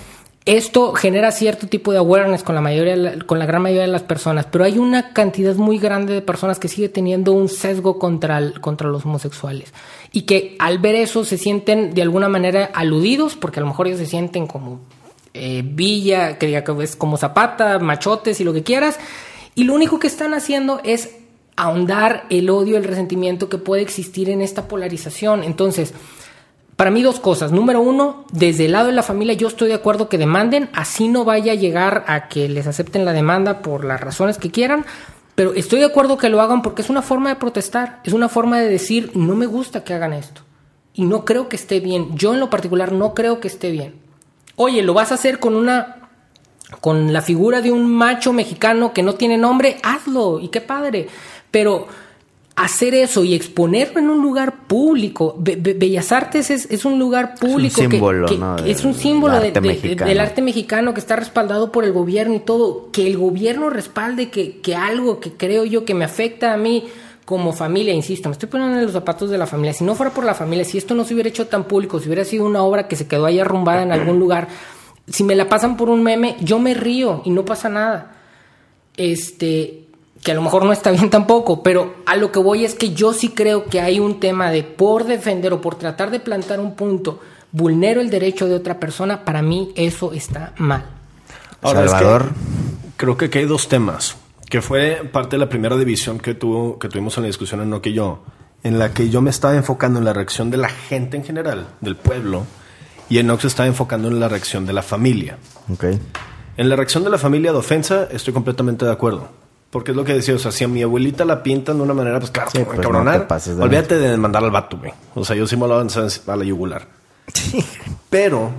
esto genera cierto tipo de awareness con la mayoría, con la gran mayoría de las personas, pero hay una cantidad muy grande de personas que sigue teniendo un sesgo contra, contra los homosexuales y que al ver eso se sienten de alguna manera aludidos, porque a lo mejor ellos se sienten como eh, Villa, que diga que es como Zapata, machotes y lo que quieras, y lo único que están haciendo es ahondar el odio, el resentimiento que puede existir en esta polarización. Entonces, para mí dos cosas. Número uno, desde el lado de la familia yo estoy de acuerdo que demanden, así no vaya a llegar a que les acepten la demanda por las razones que quieran, pero estoy de acuerdo que lo hagan porque es una forma de protestar, es una forma de decir, no me gusta que hagan esto. Y no creo que esté bien. Yo en lo particular no creo que esté bien. Oye, lo vas a hacer con una con la figura de un macho mexicano que no tiene nombre, hazlo y qué padre. Pero hacer eso y exponerlo en un lugar público, Be- Be- Bellas Artes es, es un lugar público que- símbolo, que, es un símbolo de- arte de- del arte mexicano que está respaldado por el gobierno y todo. Que el gobierno respalde que, que algo que creo yo que me afecta a mí como familia, insisto, me estoy poniendo en los zapatos de la familia. Si no fuera por la familia, si esto no se hubiera hecho tan público, si hubiera sido una obra que se quedó ahí arrumbada en algún lugar, si me la pasan por un meme, yo me río y no pasa nada. Este, que a lo mejor no está bien [LAUGHS] tampoco, pero a lo que voy es que yo sí creo que hay un tema de por defender o por tratar de plantar un punto, vulnero el derecho de otra persona, para mí eso está mal. Ahora, es que Salvador. creo que aquí hay dos temas, que fue parte de la primera división que, tuvo, que tuvimos en la discusión en No que yo, en la que yo me estaba enfocando en la reacción de la gente en general, del pueblo, y Enoch se estaba enfocando en la reacción de la familia. Ok. En la reacción de la familia de ofensa estoy completamente de acuerdo. Porque es lo que decía, o sea, si a mi abuelita la pintan de una manera, pues claro, Sí, pues, no Olvídate de mandar al vato, güey. O sea, yo sí me lo a la yugular. Pero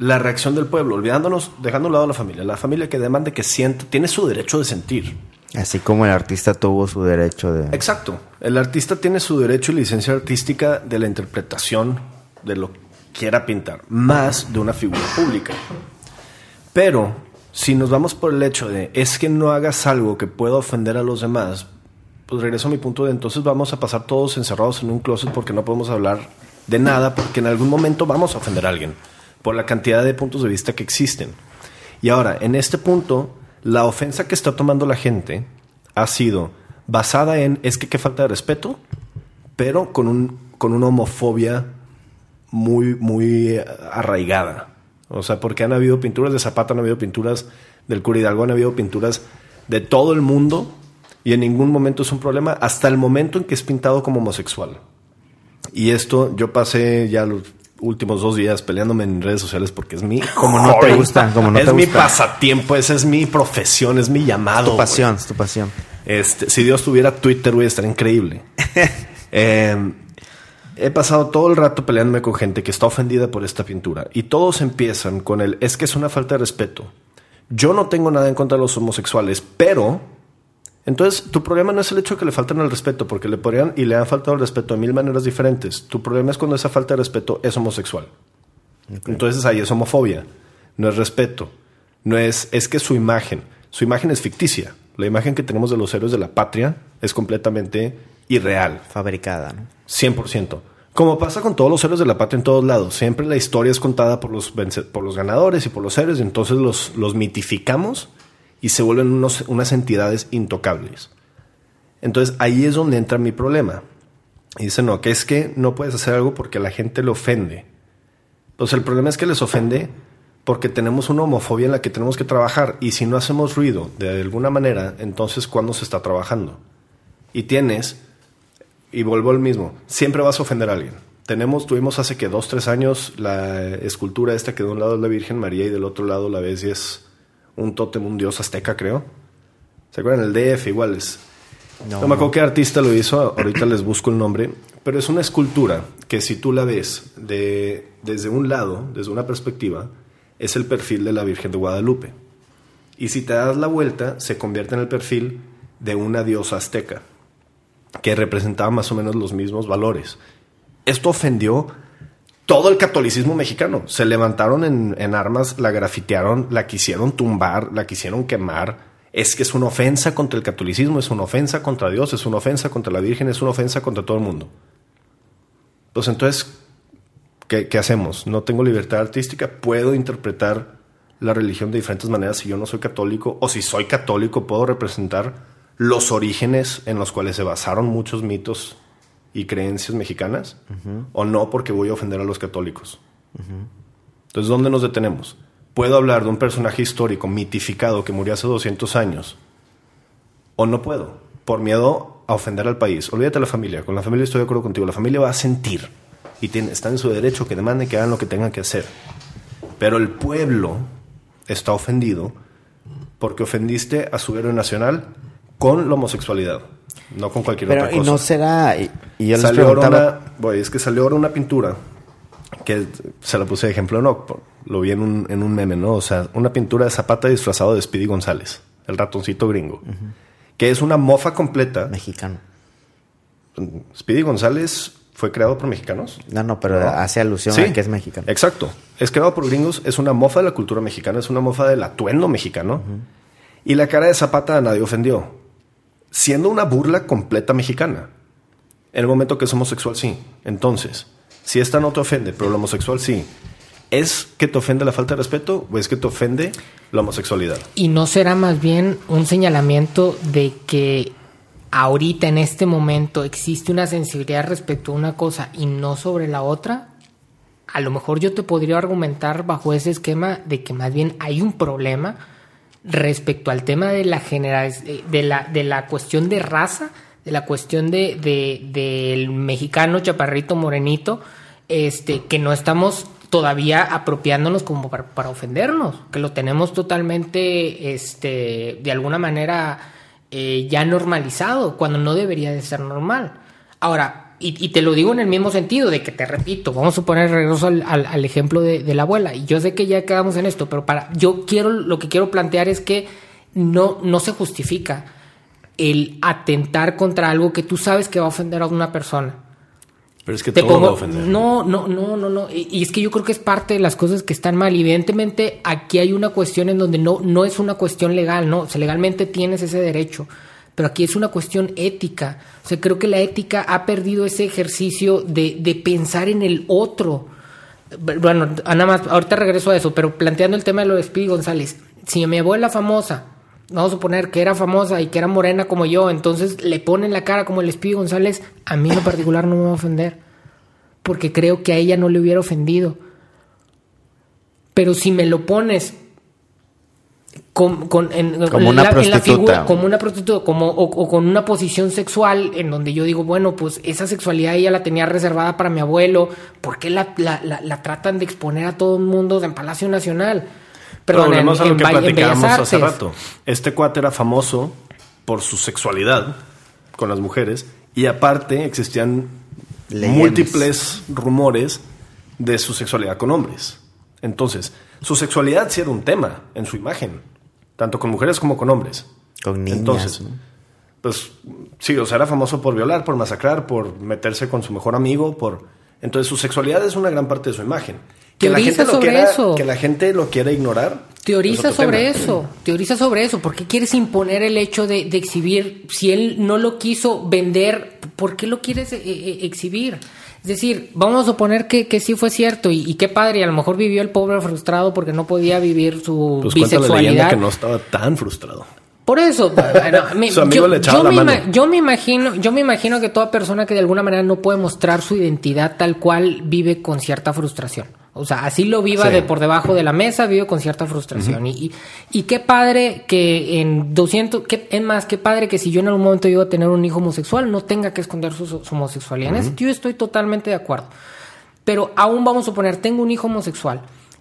la reacción del pueblo, olvidándonos, dejando a un lado a la familia, la familia que demande que sienta, tiene su derecho de sentir. Así como el artista tuvo su derecho de... Exacto. El artista tiene su derecho y licencia artística de la interpretación de lo que quiera pintar, más de una figura pública. Pero si nos vamos por el hecho de es que no hagas algo que pueda ofender a los demás, pues regreso a mi punto de entonces vamos a pasar todos encerrados en un closet porque no podemos hablar de nada porque en algún momento vamos a ofender a alguien por la cantidad de puntos de vista que existen. Y ahora, en este punto, la ofensa que está tomando la gente ha sido basada en es que qué falta de respeto, pero con, un, con una homofobia muy, muy arraigada. O sea, porque han habido pinturas de Zapata, han habido pinturas del Cura Hidalgo, han habido pinturas de todo el mundo y en ningún momento es un problema hasta el momento en que es pintado como homosexual. Y esto yo pasé ya los últimos dos días peleándome en redes sociales porque es mi Como no te gusta, como no es te mi gusta. pasatiempo, esa es mi profesión, es mi llamado. Tu pasión, es tu pasión. Este, si Dios tuviera Twitter, güey, estaría increíble. [LAUGHS] Eh, he pasado todo el rato peleándome con gente que está ofendida por esta pintura. Y todos empiezan con el, es que es una falta de respeto. Yo no tengo nada en contra de los homosexuales, pero... Entonces, tu problema no es el hecho de que le faltan el respeto, porque le podrían y le han faltado el respeto de mil maneras diferentes. Tu problema es cuando esa falta de respeto es homosexual. Entonces ahí es homofobia, no es respeto, no es, es que su imagen, su imagen es ficticia. La imagen que tenemos de los héroes de la patria es completamente irreal, Fabricada, ¿no? 100%. Como pasa con todos los héroes de la patria en todos lados, siempre la historia es contada por los, por los ganadores y por los héroes, y entonces los, los mitificamos y se vuelven unos- unas entidades intocables. Entonces ahí es donde entra mi problema. Y dice, no, que es que no puedes hacer algo porque la gente le ofende. Pues el problema es que les ofende porque tenemos una homofobia en la que tenemos que trabajar y si no hacemos ruido de alguna manera, entonces ¿cuándo se está trabajando? Y tienes, y vuelvo al mismo, siempre vas a ofender a alguien. Tenemos, tuvimos hace que dos, tres años la escultura esta que de un lado es la Virgen María y del otro lado la ves y es un tótem, un dios azteca, creo. ¿Se acuerdan? El DF igual es. No, me acuerdo qué artista lo hizo, ahorita les busco el nombre, pero es una escultura que si tú la ves de, desde un lado, desde una perspectiva, es el perfil de la Virgen de Guadalupe. Y si te das la vuelta, se convierte en el perfil de una diosa azteca, que representaba más o menos los mismos valores. Esto ofendió todo el catolicismo mexicano. Se levantaron en, en armas, la grafitearon, la quisieron tumbar, la quisieron quemar. Es que es una ofensa contra el catolicismo, es una ofensa contra Dios, es una ofensa contra la Virgen, es una ofensa contra todo el mundo. Pues entonces, ¿qué, qué hacemos? No tengo libertad artística, puedo interpretar la religión de diferentes maneras si yo no soy católico, o si soy católico, puedo representar los orígenes en los cuales se basaron muchos mitos y creencias mexicanas, o no porque voy a ofender a los católicos. Entonces, ¿dónde nos detenemos? ¿Puedo hablar de un personaje histórico mitificado que murió hace 200 años? ¿O no puedo? Por miedo a ofender al país. Olvídate de la familia. Con la familia estoy de acuerdo contigo. La familia va a sentir y tiene, está en su derecho que demanden que hagan lo que tengan que hacer. Pero el pueblo está ofendido porque ofendiste a su héroe nacional con la homosexualidad, no con cualquier Pero, otra y cosa. no será. Y, y yo les salió ahora una, es que salió ahora una pintura que se la puse de ejemplo, no, lo vi en un, en un meme, ¿no? O sea, una pintura de Zapata disfrazado de Speedy González, el ratoncito gringo, que es una mofa completa. Mexicano. Speedy González fue creado por mexicanos. No, no, pero No. hace alusión Sí, a que es mexicano. Exacto. Es creado por gringos, es una mofa de la cultura mexicana, es una mofa del atuendo mexicano. Y la cara de Zapata a nadie ofendió, siendo una burla completa mexicana. En el momento que es homosexual, sí. Entonces, si esta no te ofende, pero homosexual sí, ¿es que te ofende la falta de respeto o es que te ofende la homosexualidad? ¿Y no será más bien un señalamiento de que ahorita, en este momento, existe una sensibilidad respecto a una cosa y no sobre la otra? A lo mejor yo te podría argumentar bajo ese esquema de que más bien hay un problema respecto al tema de la general, de la, de la cuestión de raza, de la cuestión de, de- del mexicano chaparrito morenito, este, que no estamos todavía apropiándonos como para, para ofendernos, que lo tenemos totalmente, este, de alguna manera eh, ya normalizado, cuando no debería de ser normal. Ahora, y, y te lo digo en el mismo sentido, de que te repito, vamos a poner regreso al, al- al ejemplo de, de la abuela, y yo sé que ya quedamos en esto, pero para, yo quiero, lo que quiero plantear es que no, no se justifica el atentar contra algo que tú sabes que va a ofender a una persona. Pero es que Te todo va a pongo, ofender. no, no, no, no, no. Y, y es que yo creo que es parte de las cosas que están mal. Evidentemente, aquí hay una cuestión en donde no, no es una cuestión legal, ¿no? O sea, legalmente tienes ese derecho. Pero aquí es una cuestión ética. O sea, creo que la ética ha perdido ese ejercicio de, de pensar en el otro. Bueno, nada más, ahorita regreso a eso, pero planteando el tema de lo de Speedy González. Si mi abuela famosa, vamos a suponer que era famosa y que era morena como yo, entonces le ponen la cara como el Speedy González, a mí en particular no me va a ofender. Porque creo que a ella no le hubiera ofendido. Pero si me lo pones con, con- en, Como una la- en la prostituta. figura- como una prostituta, como, o, o con una posición sexual en donde yo digo, bueno, pues esa sexualidad ella la tenía reservada para mi abuelo, ¿por qué la, la, la- la tratan de exponer a todo el mundo en Palacio Nacional? Pero Perdón, en, volvemos a lo en que platicábamos hace rato. Este cuate era famoso por su sexualidad con las mujeres y aparte existían Leyendas. múltiples rumores de su sexualidad con hombres. Entonces, su sexualidad sí era un tema en su imagen, tanto con mujeres como con hombres. Con niñas, Entonces, ¿no? pues sí, o sea, era famoso por violar, por masacrar, por meterse con su mejor amigo, por entonces su sexualidad es una gran parte de su imagen. Que la Teoriza gente lo sobre quiera, eso. que la gente lo quiera ignorar. Teoriza es sobre tema. eso, teoriza sobre eso. ¿Por qué quieres imponer el hecho de, de exhibir? Si él no lo quiso vender, ¿por qué lo quieres eh, eh, exhibir? Es decir, vamos a suponer que, que sí fue cierto y, y qué padre, y a lo mejor vivió el pobre frustrado porque no podía vivir su Pues la bisexualidad. que no estaba tan frustrado. Por eso, bueno, me- [LAUGHS] Su amigo yo, le yo la me mano. yo me imagino, yo me imagino que toda persona que de alguna manera no puede mostrar su identidad tal cual vive con cierta frustración. O sea, así lo viva Sí. de por debajo de la mesa, vive con cierta frustración. y, y, y qué padre que en 200, qué, es más, qué padre que si yo en algún momento llego a tener un hijo homosexual, no tenga que esconder su, su homosexualidad. En eso yo estoy totalmente de acuerdo. Pero aún vamos a suponer, tengo un hijo homosexual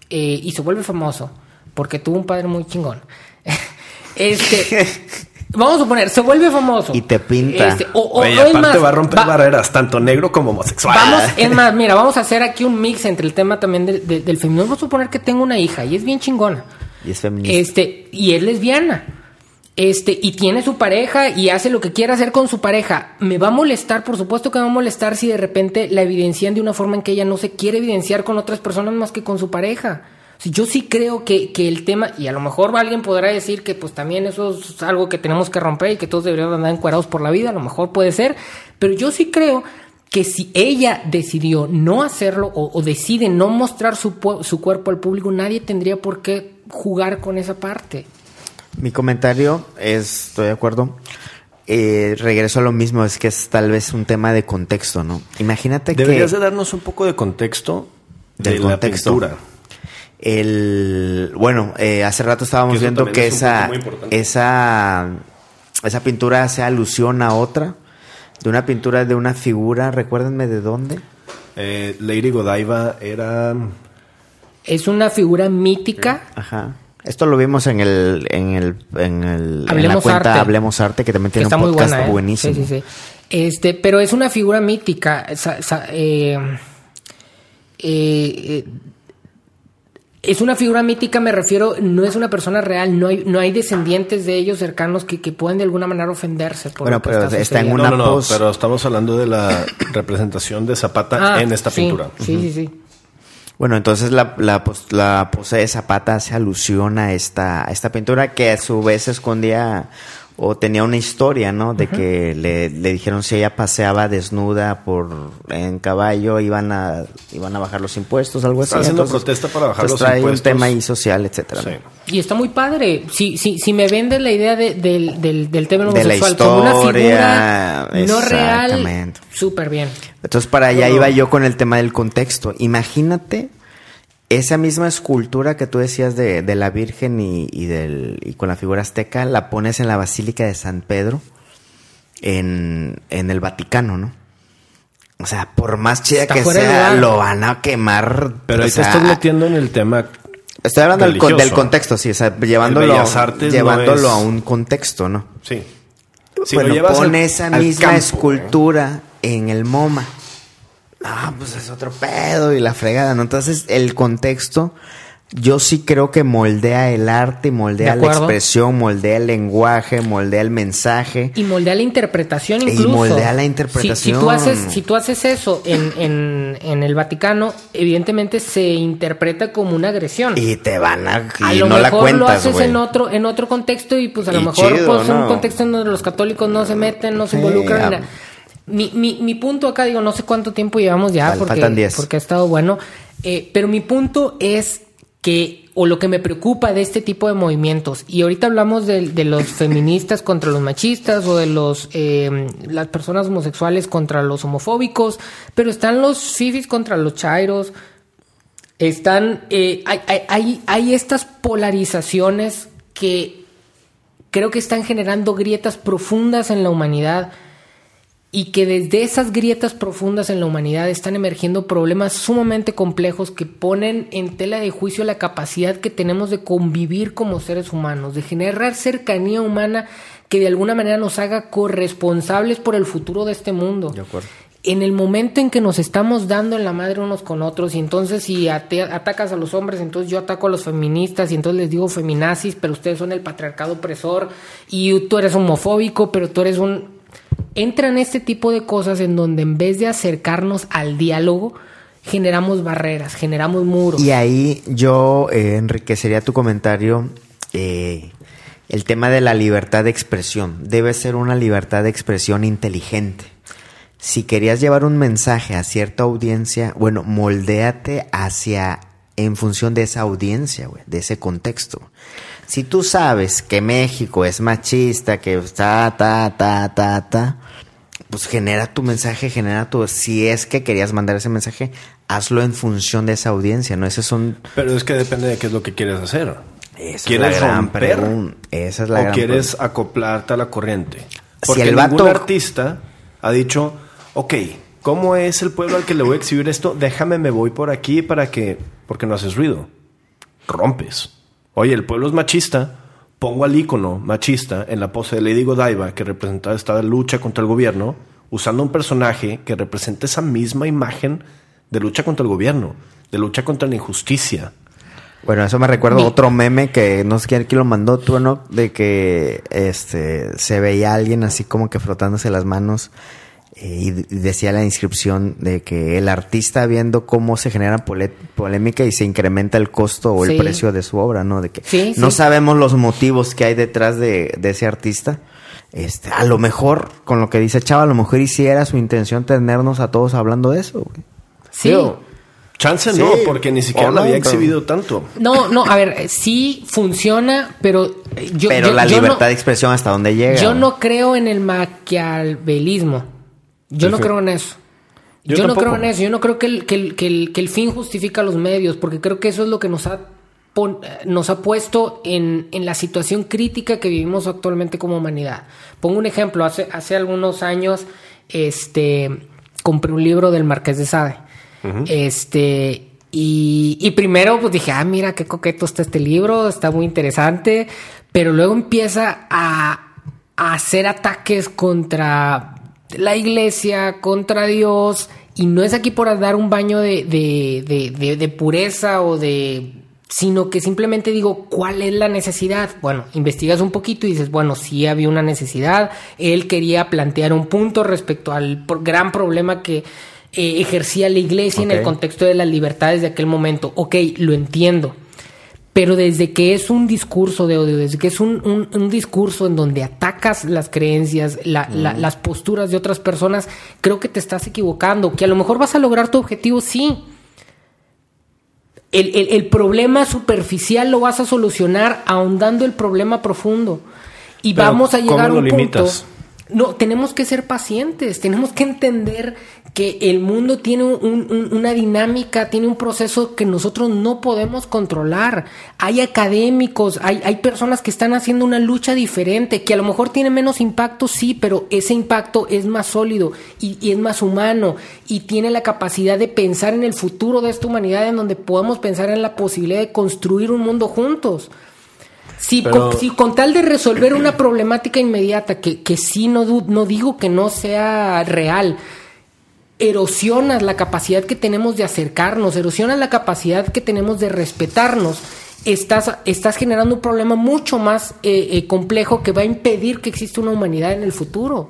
eh, y se vuelve famoso porque tuvo un padre muy chingón. [LAUGHS] este, [LAUGHS] vamos a suponer, se vuelve famoso. Y te pinta. Este, o, o- Oye, o es aparte más, va a romper va- barreras, tanto negro como homosexual. Vamos, [LAUGHS] es más, mira, vamos a hacer aquí un mix entre el tema también de- de- del feminismo. Vamos a suponer que tengo una hija y es bien chingona. Y es feminista. Este, y es lesbiana. Este, y tiene su pareja y hace lo que quiera hacer con su pareja. Me va a molestar, por supuesto que me va a molestar si de repente la evidencian de una forma en que ella no se quiere evidenciar con otras personas más que con su pareja. Yo sí creo que, que el tema, y a lo mejor alguien podrá decir que pues también eso es algo que tenemos que romper y que todos deberíamos andar encuadrados por la vida, a lo mejor puede ser, pero yo sí creo que si ella decidió no hacerlo o, o decide no mostrar su, su cuerpo al público, nadie tendría por qué jugar con esa parte. Mi comentario es, estoy de acuerdo. Eh, regreso a lo mismo, es que es tal vez un tema de contexto, ¿no? Imagínate Deberías que de darnos un poco de contexto Del de contexto. la pintura. El, bueno, eh, hace rato estábamos Que viendo que es esa, esa, esa pintura hace alusión a otra, de una pintura de una figura, recuérdenme de dónde. Eh, Lady Godiva era... Es una figura mítica. Ajá. Esto lo vimos en el, en el, en el, en la Hablemos cuenta Arte. Hablemos Arte, que también que tiene está un muy podcast buena, ¿eh? buenísimo. Sí, sí, sí. Este, pero es una figura mítica. Esa- esa, eh, eh, es una figura mítica, me refiero, no es una persona real, no hay, no hay descendientes de ellos cercanos que, que puedan de alguna manera ofenderse. Por Bueno, lo que pero está está en una no, no, no, pos- pero estamos hablando de la [COUGHS] representación de Zapata Ah, en esta sí, pintura. Sí, sí, sí. Bueno, entonces la, la, pos- la pose de Zapata hace alusión a esta, a esta pintura que a su vez escondía o tenía una historia, ¿no? De que le, le dijeron si ella paseaba desnuda por en caballo iban a iban a bajar los impuestos, algo así. Está haciendo Entonces, protesta para bajar pues los trae impuestos. un tema ahí social, etcétera. ¿no? Sí. Y está muy padre. Si, si, si me vendes la idea de- del, del, del tema De la homosexual como una historia, figura no real, exactamente. súper bien. Entonces para allá iba yo con el tema del contexto. Imagínate esa misma escultura que tú decías de, de la Virgen y, y del, y con la figura azteca, la pones en la Basílica de San Pedro, en, en el Vaticano, ¿no? O sea, por más chida Está que sea, lo van a quemar. Pero ahí te estás metiendo en el tema... Estoy hablando del, con- del religioso. contexto, sí, o sea, llevándolo, no llevándolo es- a un contexto, ¿no? Sí. Si bueno, lo llevas pone al- esa al misma campo, escultura en el MoMA. Ah, pues es otro pedo y la fregada, ¿no? Entonces, el contexto, yo sí creo que moldea el arte, moldea De la expresión, moldea el lenguaje, moldea el mensaje. Y moldea la interpretación Y incluso. moldea la Si- Si, interpretación. tú, haces, si tú haces eso en, en, en el Vaticano, evidentemente se interpreta como una agresión. Y te van a... a Y lo no la mejor lo cuentas, haces güey. en otro, en otro contexto y pues a lo Y mejor chido, pues, un contexto en donde los católicos no se meten, no se Sí, involucran. ah. Mi, mi, mi punto acá, digo, no sé cuánto tiempo llevamos ya Fal- porque, faltan 10. porque ha estado bueno, eh, pero mi punto es que, o lo que me preocupa de este tipo de movimientos, y ahorita hablamos de, de los feministas contra los machistas o de los eh, las personas homosexuales contra los homofóbicos, pero están los fifis contra los chairos, Están, eh, hay- hay- hay estas polarizaciones que creo que están generando grietas profundas en la humanidad y que desde esas grietas profundas en la humanidad están emergiendo problemas sumamente complejos que ponen en tela de juicio la capacidad que tenemos de convivir como seres humanos, de generar cercanía humana que de alguna manera nos haga corresponsables por el futuro de este mundo. De acuerdo. En el momento en que nos estamos dando en la madre unos con otros y entonces si atacas a los hombres, entonces yo ataco a los feministas y entonces les digo feminazis, pero ustedes son el patriarcado opresor y tú eres homofóbico, pero tú eres un entran este tipo de cosas en donde en vez de acercarnos al diálogo, generamos barreras, generamos muros. Y ahí yo eh, enriquecería tu comentario. eh, el tema de la libertad de expresión. Debe ser una libertad de expresión inteligente. Si querías llevar un mensaje a cierta audiencia, bueno, moldéate hacia en función de esa audiencia, de ese contexto. Si tú sabes que México es machista, que ta, ta, ta, ta, ta, pues genera tu mensaje, genera tu... Si es que querías mandar ese mensaje, hazlo en función de esa audiencia, ¿no? Ese son... Pero es que depende de qué es lo que quieres hacer. Esa es ¿Quieres la gran romper? Esa es la ¿O gran quieres acoplarte a la corriente? Porque el ningún vato- artista ha dicho, ok, ¿cómo es el pueblo al que le voy a exhibir esto? Déjame, me voy por aquí para que... Porque no haces ruido. Rompes. Oye, el pueblo es machista. Pongo al ícono machista en la pose de Lady Godiva que representaba esta lucha contra el gobierno, usando un personaje que representa esa misma imagen de lucha contra el gobierno, de lucha contra la injusticia. Bueno, eso me recuerda a otro meme que no sé quién quién lo mandó, tú no, de que este se veía a alguien así como que frotándose las manos y d- y decía la inscripción de que el artista viendo cómo se genera polémica y se incrementa el costo o el Sí. precio de su obra, ¿no? De que Sí, no sí. sabemos los motivos que hay detrás de, de ese artista. Este, a lo mejor, con lo que dice Chava, a lo mejor hiciera su intención tenernos a todos hablando de eso, güey. Sí. Digo, Chance Sí. no, porque ni siquiera no, había pero- exhibido tanto. No, no, a ver, eh, sí funciona, pero eh, yo, pero yo- la yo libertad no, de expresión hasta dónde llega. Yo no creo en el maquiavelismo. Yo no creo en eso. Yo Yo, no creo en eso. Yo no creo que el, que, el, que, el, que el fin justifica los medios, porque creo que eso es lo que nos ha, pon- nos ha puesto en, en la situación crítica que vivimos actualmente como humanidad. Pongo un ejemplo. Hace, hace algunos años este, compré un libro del Marqués de Sade. Este. Y, y primero pues dije, ah, mira qué coqueto está este libro, está muy interesante, pero luego empieza a, a hacer ataques contra la iglesia, contra Dios, y no es aquí por dar un baño de, de, de, de- de pureza o de... sino que simplemente digo, ¿cuál es la necesidad? Bueno, investigas un poquito y dices, bueno, sí había una necesidad, él quería plantear un punto respecto al gran problema que eh, ejercía la iglesia en el contexto de las libertades de aquel momento. Ok, lo entiendo. Pero desde que es un discurso de odio, desde que es un, un- un discurso en donde atacas las creencias, la- la- las posturas de otras personas, creo que te estás equivocando. Que a lo mejor vas a lograr tu objetivo, sí. El, el- el problema superficial lo vas a solucionar ahondando el problema profundo. Y Pero, vamos a llegar a ¿cómo un lo punto. limitas? No, tenemos que ser pacientes, tenemos que entender que el mundo tiene un- un- una dinámica, tiene un proceso que nosotros no podemos controlar. Hay académicos, hay, hay personas que están haciendo una lucha diferente, que a lo mejor tiene menos impacto, sí, pero ese impacto es más sólido y, y es más humano y tiene la capacidad de pensar en el futuro de esta humanidad en donde podemos pensar en la posibilidad de construir un mundo juntos. Si, Pero- con, si con tal de resolver una problemática inmediata, que, que sí no, no digo que no sea real, erosionas la capacidad que tenemos de acercarnos, erosionas la capacidad que tenemos de respetarnos, estás, estás generando un problema mucho más eh, eh, complejo que va a impedir que exista una humanidad en el futuro.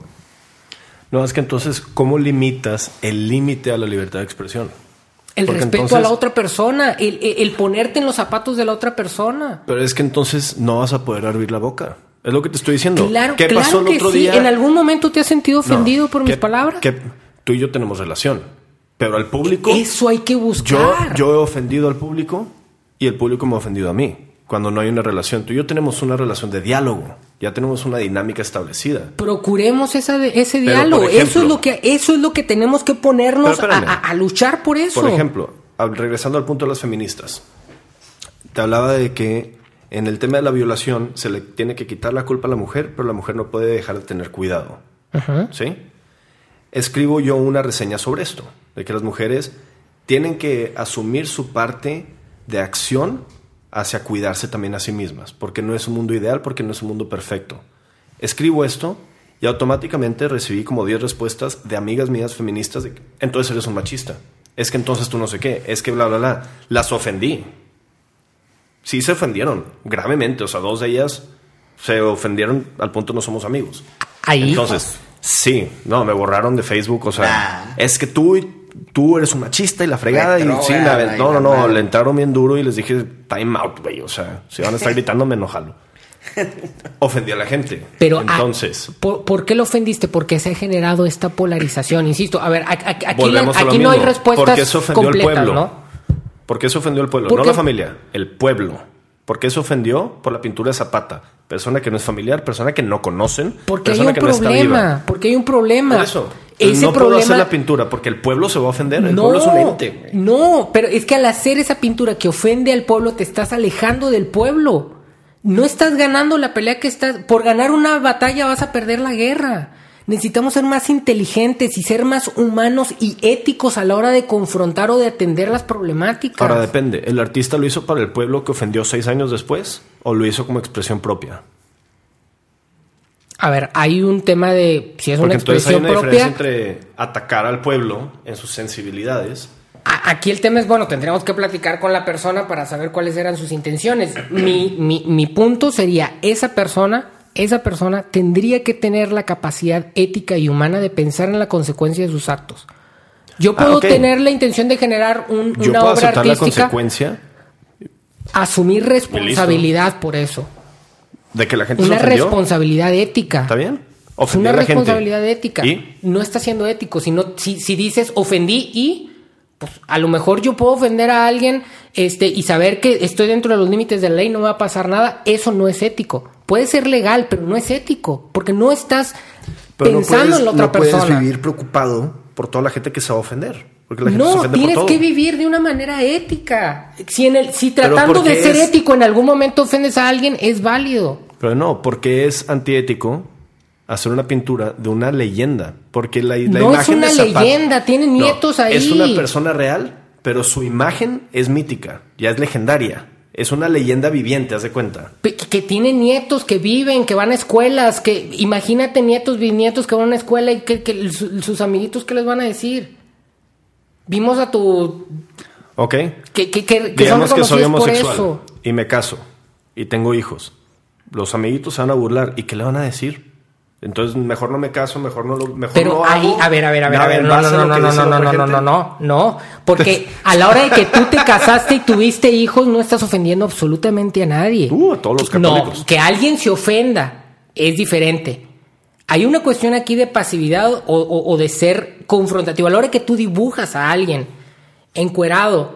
No, es que entonces, ¿cómo limitas el límite a la libertad de expresión? El Porque respeto entonces- a la otra persona, el, el- ponerte en los zapatos de la otra persona. Pero es que entonces no vas a poder abrir la boca. Es lo que te estoy diciendo. Claro, ¿Qué claro pasó el que otro sí. día? ¿En algún momento te has sentido No, ofendido por mis que- palabras? que tú y yo tenemos relación. Pero al público. Eso hay que yo, buscar. yo he ofendido al público y el público me ha ofendido a mí. Cuando no hay una relación. Tú y yo tenemos una relación de diálogo. Ya tenemos una dinámica establecida. Procuremos esa de- ese diálogo. eso es lo que eso es lo que tenemos que ponernos a, luchar por eso. Por ejemplo, regresando al punto de las feministas, te hablaba de que en el tema de la violación se le tiene que quitar la culpa a la mujer, pero la mujer no puede dejar de tener cuidado. ¿Sí? Escribo yo una reseña sobre esto, de que las mujeres tienen que asumir su parte de acción hacia cuidarse también a sí mismas, porque no es un mundo ideal, porque no es un mundo perfecto. Escribo esto y automáticamente recibí como 10 respuestas de amigas mías feministas de entonces eres un machista. Es que entonces tú no sé qué, es que bla, bla, bla. Las ofendí. Sí se ofendieron, gravemente. O sea, dos de ellas se ofendieron al punto no somos amigos. Ahí. Entonces, sí, no, me borraron de Facebook. O sea, Nah. es que tú, tú eres un machista y la fregada. Y sí, no, la no, no, madre. le entraron bien duro y les dije, time out, güey. O sea, si van a estar gritando, me enojalo. [LAUGHS] Ofendí a la gente. Pero ah, entonces, ¿por, por qué lo ofendiste? Porque se ha generado esta polarización. Insisto, a ver, a- a- aquí, la- aquí no hay respuestas Porque eso ofendió al pueblo. ¿no? ¿por qué se ofendió el pueblo? ¿Por No qué? la familia, el pueblo. ¿Por qué se ofendió? Por la pintura de Zapata. Persona que no es familiar, persona que no conocen, Porque hay persona un que no está problema. viva. Porque hay un problema. Por eso. Ese no puedo hacer la pintura porque el pueblo se va a ofender. El no, pueblo es un ente. no, pero es que al hacer esa pintura que ofende al pueblo, te estás alejando del pueblo. No estás ganando la pelea que estás. Por ganar una batalla vas a perder la guerra. Necesitamos ser más inteligentes y ser más humanos y éticos a la hora de confrontar o de atender las problemáticas. Ahora depende. ¿El artista lo hizo para el pueblo que ofendió seis años después o lo hizo como expresión propia? A ver, hay un tema de si es Porque una entonces hay expresión una propia. diferencia entre atacar al pueblo en sus sensibilidades. A- Aquí el tema es, bueno, tendríamos que platicar con la persona para saber cuáles eran sus intenciones. Mi, mi, mi punto sería, esa persona, esa persona tendría que tener la capacidad ética y humana de pensar en la consecuencia de sus actos. Yo Ah, puedo tener la intención de generar un- Yo una puedo obra aceptar la artística, consecuencia asumir responsabilidad por eso. De que la gente Una se responsabilidad ética. ¿Está bien? Es Ofendí una a la gente. responsabilidad ética. ¿Y? No está siendo ético. Sino, si, si dices ofendí y, pues a lo mejor yo puedo ofender a alguien este, y saber que estoy dentro de los límites de la ley, no me va a pasar nada. Eso no es ético. Puede ser legal, pero no es ético. Porque no estás Pero no pensando puedes- en la otra no puedes persona. vivir preocupado por toda la gente que se va a ofender. Porque la gente se No, ofende tienes por todo. que vivir de una manera ética. Si, en el, si tratando de ser es- ético en algún momento ofendes a alguien, es válido. Pero no, porque es antiético hacer una pintura de una leyenda. Porque la, la No es imagen una de Zapata- leyenda, tiene No, nietos ahí. Es una persona real, pero su imagen es mítica, ya es legendaria. Es una leyenda viviente, haz de cuenta. Que, que tiene nietos que viven, que van a escuelas, que imagínate nietos, bisnietos que van a una escuela y que, que su- sus amiguitos, ¿qué les van a decir? Vimos a tu... ¿Ok? que, que, que, que son Digamos que soy por homosexual eso. y me caso y tengo hijos. Los amiguitos se van a burlar. ¿Y qué le van a decir? Entonces, mejor no me caso, mejor no lo mejor Pero no ahí, hago a ver, a ver, a ver, a ver, no, no, no, no, no, no, no, no, gente. no, no, porque a la hora de que tú te casaste y tuviste hijos, no estás ofendiendo absolutamente a nadie. Uh, a todos los No, católicos. que alguien se ofenda es diferente. Hay una cuestión aquí de pasividad o, o- o de ser confrontativo. A la hora que tú dibujas a alguien encuerado,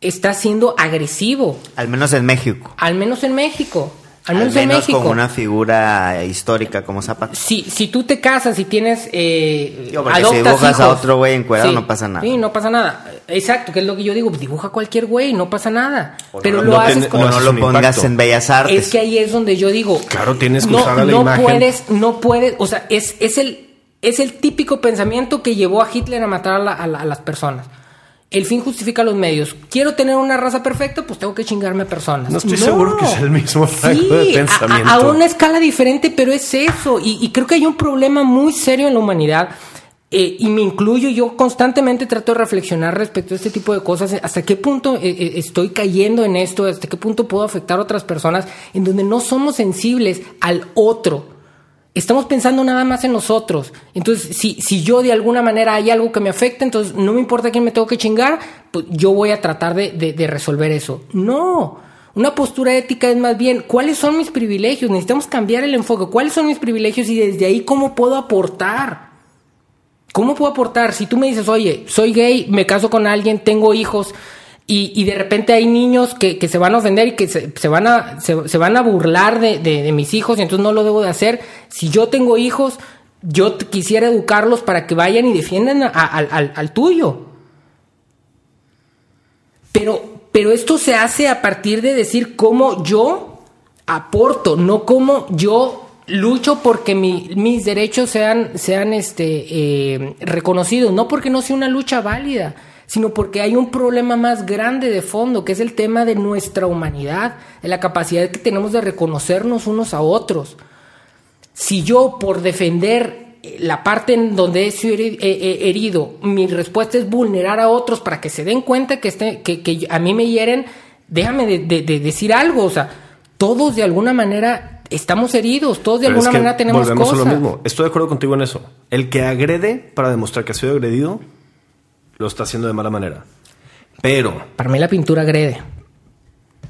está siendo agresivo, Al menos en México. al menos en México. Al Al menos, en menos México. como una figura histórica como Zapata. Si, si tú te casas y tienes. Eh, porque si dibujas a otro güey encuerado, no pasa nada. Sí, no pasa nada. Exacto, que es lo que yo digo. dibuja a cualquier güey, no pasa nada. Pero no lo haces con. O no lo pongas impacto. en Bellas Artes. Es que ahí es donde yo digo. Claro, tienes que no, usar a la no imagen. puedes, no puedes. O sea, es, es el. Es el típico pensamiento que llevó a Hitler a matar a, la- a la- a las personas. El fin justifica los medios. Quiero tener una raza perfecta, pues tengo que chingarme a personas. No estoy seguro que sea el mismo [LAUGHS] de Sí, a- pensamiento. A, a una escala diferente, pero es eso. Y, y creo que hay un problema muy serio en la humanidad. eh, y me incluyo, yo constantemente trato de reflexionar respecto a este tipo de cosas. ¿Hasta qué punto eh, eh, estoy cayendo en esto? ¿Hasta qué punto puedo afectar a otras personas en donde no somos sensibles al otro? Estamos pensando nada más en nosotros. Entonces, si, si yo de alguna manera hay algo que me afecta, entonces no me importa quién me tengo que chingar, pues yo voy a tratar de, de- de resolver eso. No. Una postura ética es más bien, ¿cuáles son mis privilegios? Necesitamos cambiar el enfoque. ¿Cuáles son mis privilegios? Y desde ahí, ¿cómo puedo aportar? ¿Cómo puedo aportar? Si tú me dices, oye, soy gay, me caso con alguien, tengo hijos, y, y de repente hay niños que, se van a ofender y que se, se van, a, se, van a burlar de, mis hijos, y entonces no lo debo de hacer. Si yo tengo hijos, yo quisiera educarlos para que vayan y defiendan a- al, tuyo. Pero, pero esto se hace a partir de decir cómo yo aporto, no cómo yo lucho porque mi- mis derechos sean, sean este, eh, reconocidos, no porque no sea una lucha válida, sino porque hay un problema más grande de fondo, que es el tema de nuestra humanidad, de la capacidad que tenemos de reconocernos unos a otros. Si yo por defender eh, la parte en donde he sido heri- herido, mi respuesta es vulnerar a otros para que se den cuenta que, este, que, que a mí me hieren, déjame de, de- de decir algo, o sea, todos de alguna manera estamos heridos, todos de Pero es alguna que manera tenemos volvemos cosas. a lo mismo. Estoy de acuerdo contigo en eso. El que agrede para demostrar que ha sido agredido, lo está haciendo de mala manera. Pero Para mí la pintura agrede.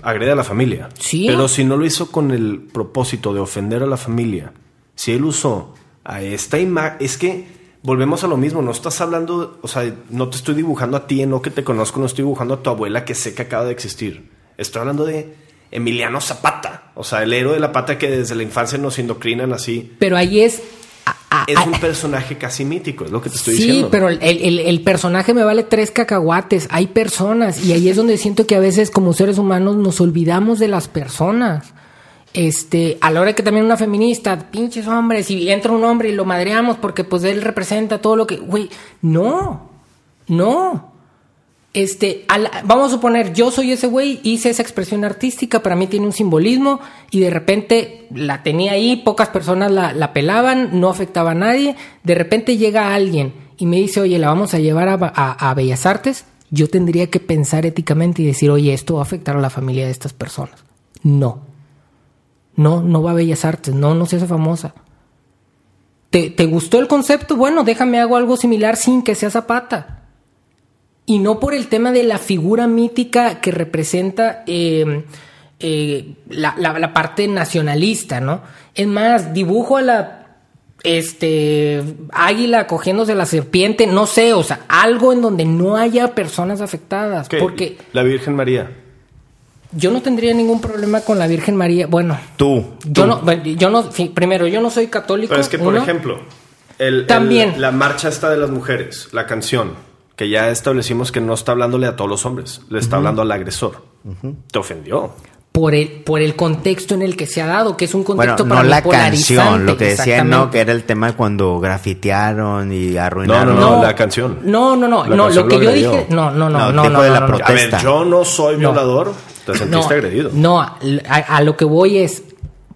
agrede a la familia. Sí. Pero si no lo hizo con el propósito de ofender a la familia, si él usó a esta imagen, es que volvemos a lo mismo, no estás hablando, o sea, no te estoy dibujando a ti, no que te conozco, no estoy dibujando a tu abuela que sé que acaba de existir. Estoy hablando de Emiliano Zapata, o sea, el héroe de la pata que desde la infancia nos indoctrinan así. Pero ahí es... a- a- Es a- un personaje casi mítico, es lo que te estoy sí, diciendo. pero el, el- el personaje me vale tres cacahuates. Hay personas y ahí es donde siento que a veces como seres humanos nos olvidamos de las personas. Este, a la hora que también una feminista, pinches hombres, y entra un hombre y lo madreamos porque pues él representa todo lo que, güey, no, no. Este, a la- vamos a suponer, yo soy ese güey, hice esa expresión artística, para mí tiene un simbolismo y de repente la tenía ahí, pocas personas la, la pelaban, no afectaba a nadie, de repente llega alguien y me dice, oye, la vamos a llevar a, a- a Bellas Artes, yo tendría que pensar éticamente y decir, oye, esto va a afectar a la familia de estas personas. No. No, no va a Bellas Artes, no, no se hace famosa. ¿Te, te gustó el concepto? Bueno, déjame hago algo similar sin que sea Zapata. Y no por el tema de la figura mítica que representa eh, eh, la, la- la parte nacionalista, ¿no? Es más, dibujo a la este águila cogiéndose la serpiente, no sé, o sea, algo en donde no haya personas afectadas. ¿Qué? Porque La Virgen María. yo no tendría ningún problema con la Virgen María. Bueno, Tú. yo no, yo no, primero, yo no soy católico. Pero es que, por uno. ejemplo, el, También. el- la marcha esta de las mujeres, la canción, que ya establecimos que no está hablándole a todos los hombres, le está hablando al agresor. Te ofendió. por el, por el contexto en el que se ha dado, que es un Bueno, contexto no para la polarizante, canción, lo que decían, no, que era el tema de cuando grafitearon y No, arruinaron. no, no, la canción. No, no, no, La no, lo que lo yo agredió. dije, no, no, no, No, no, no, de no, la no. protesta. A ver, yo no soy No. violador, te sentiste no, agredido. No, a, a lo que voy es,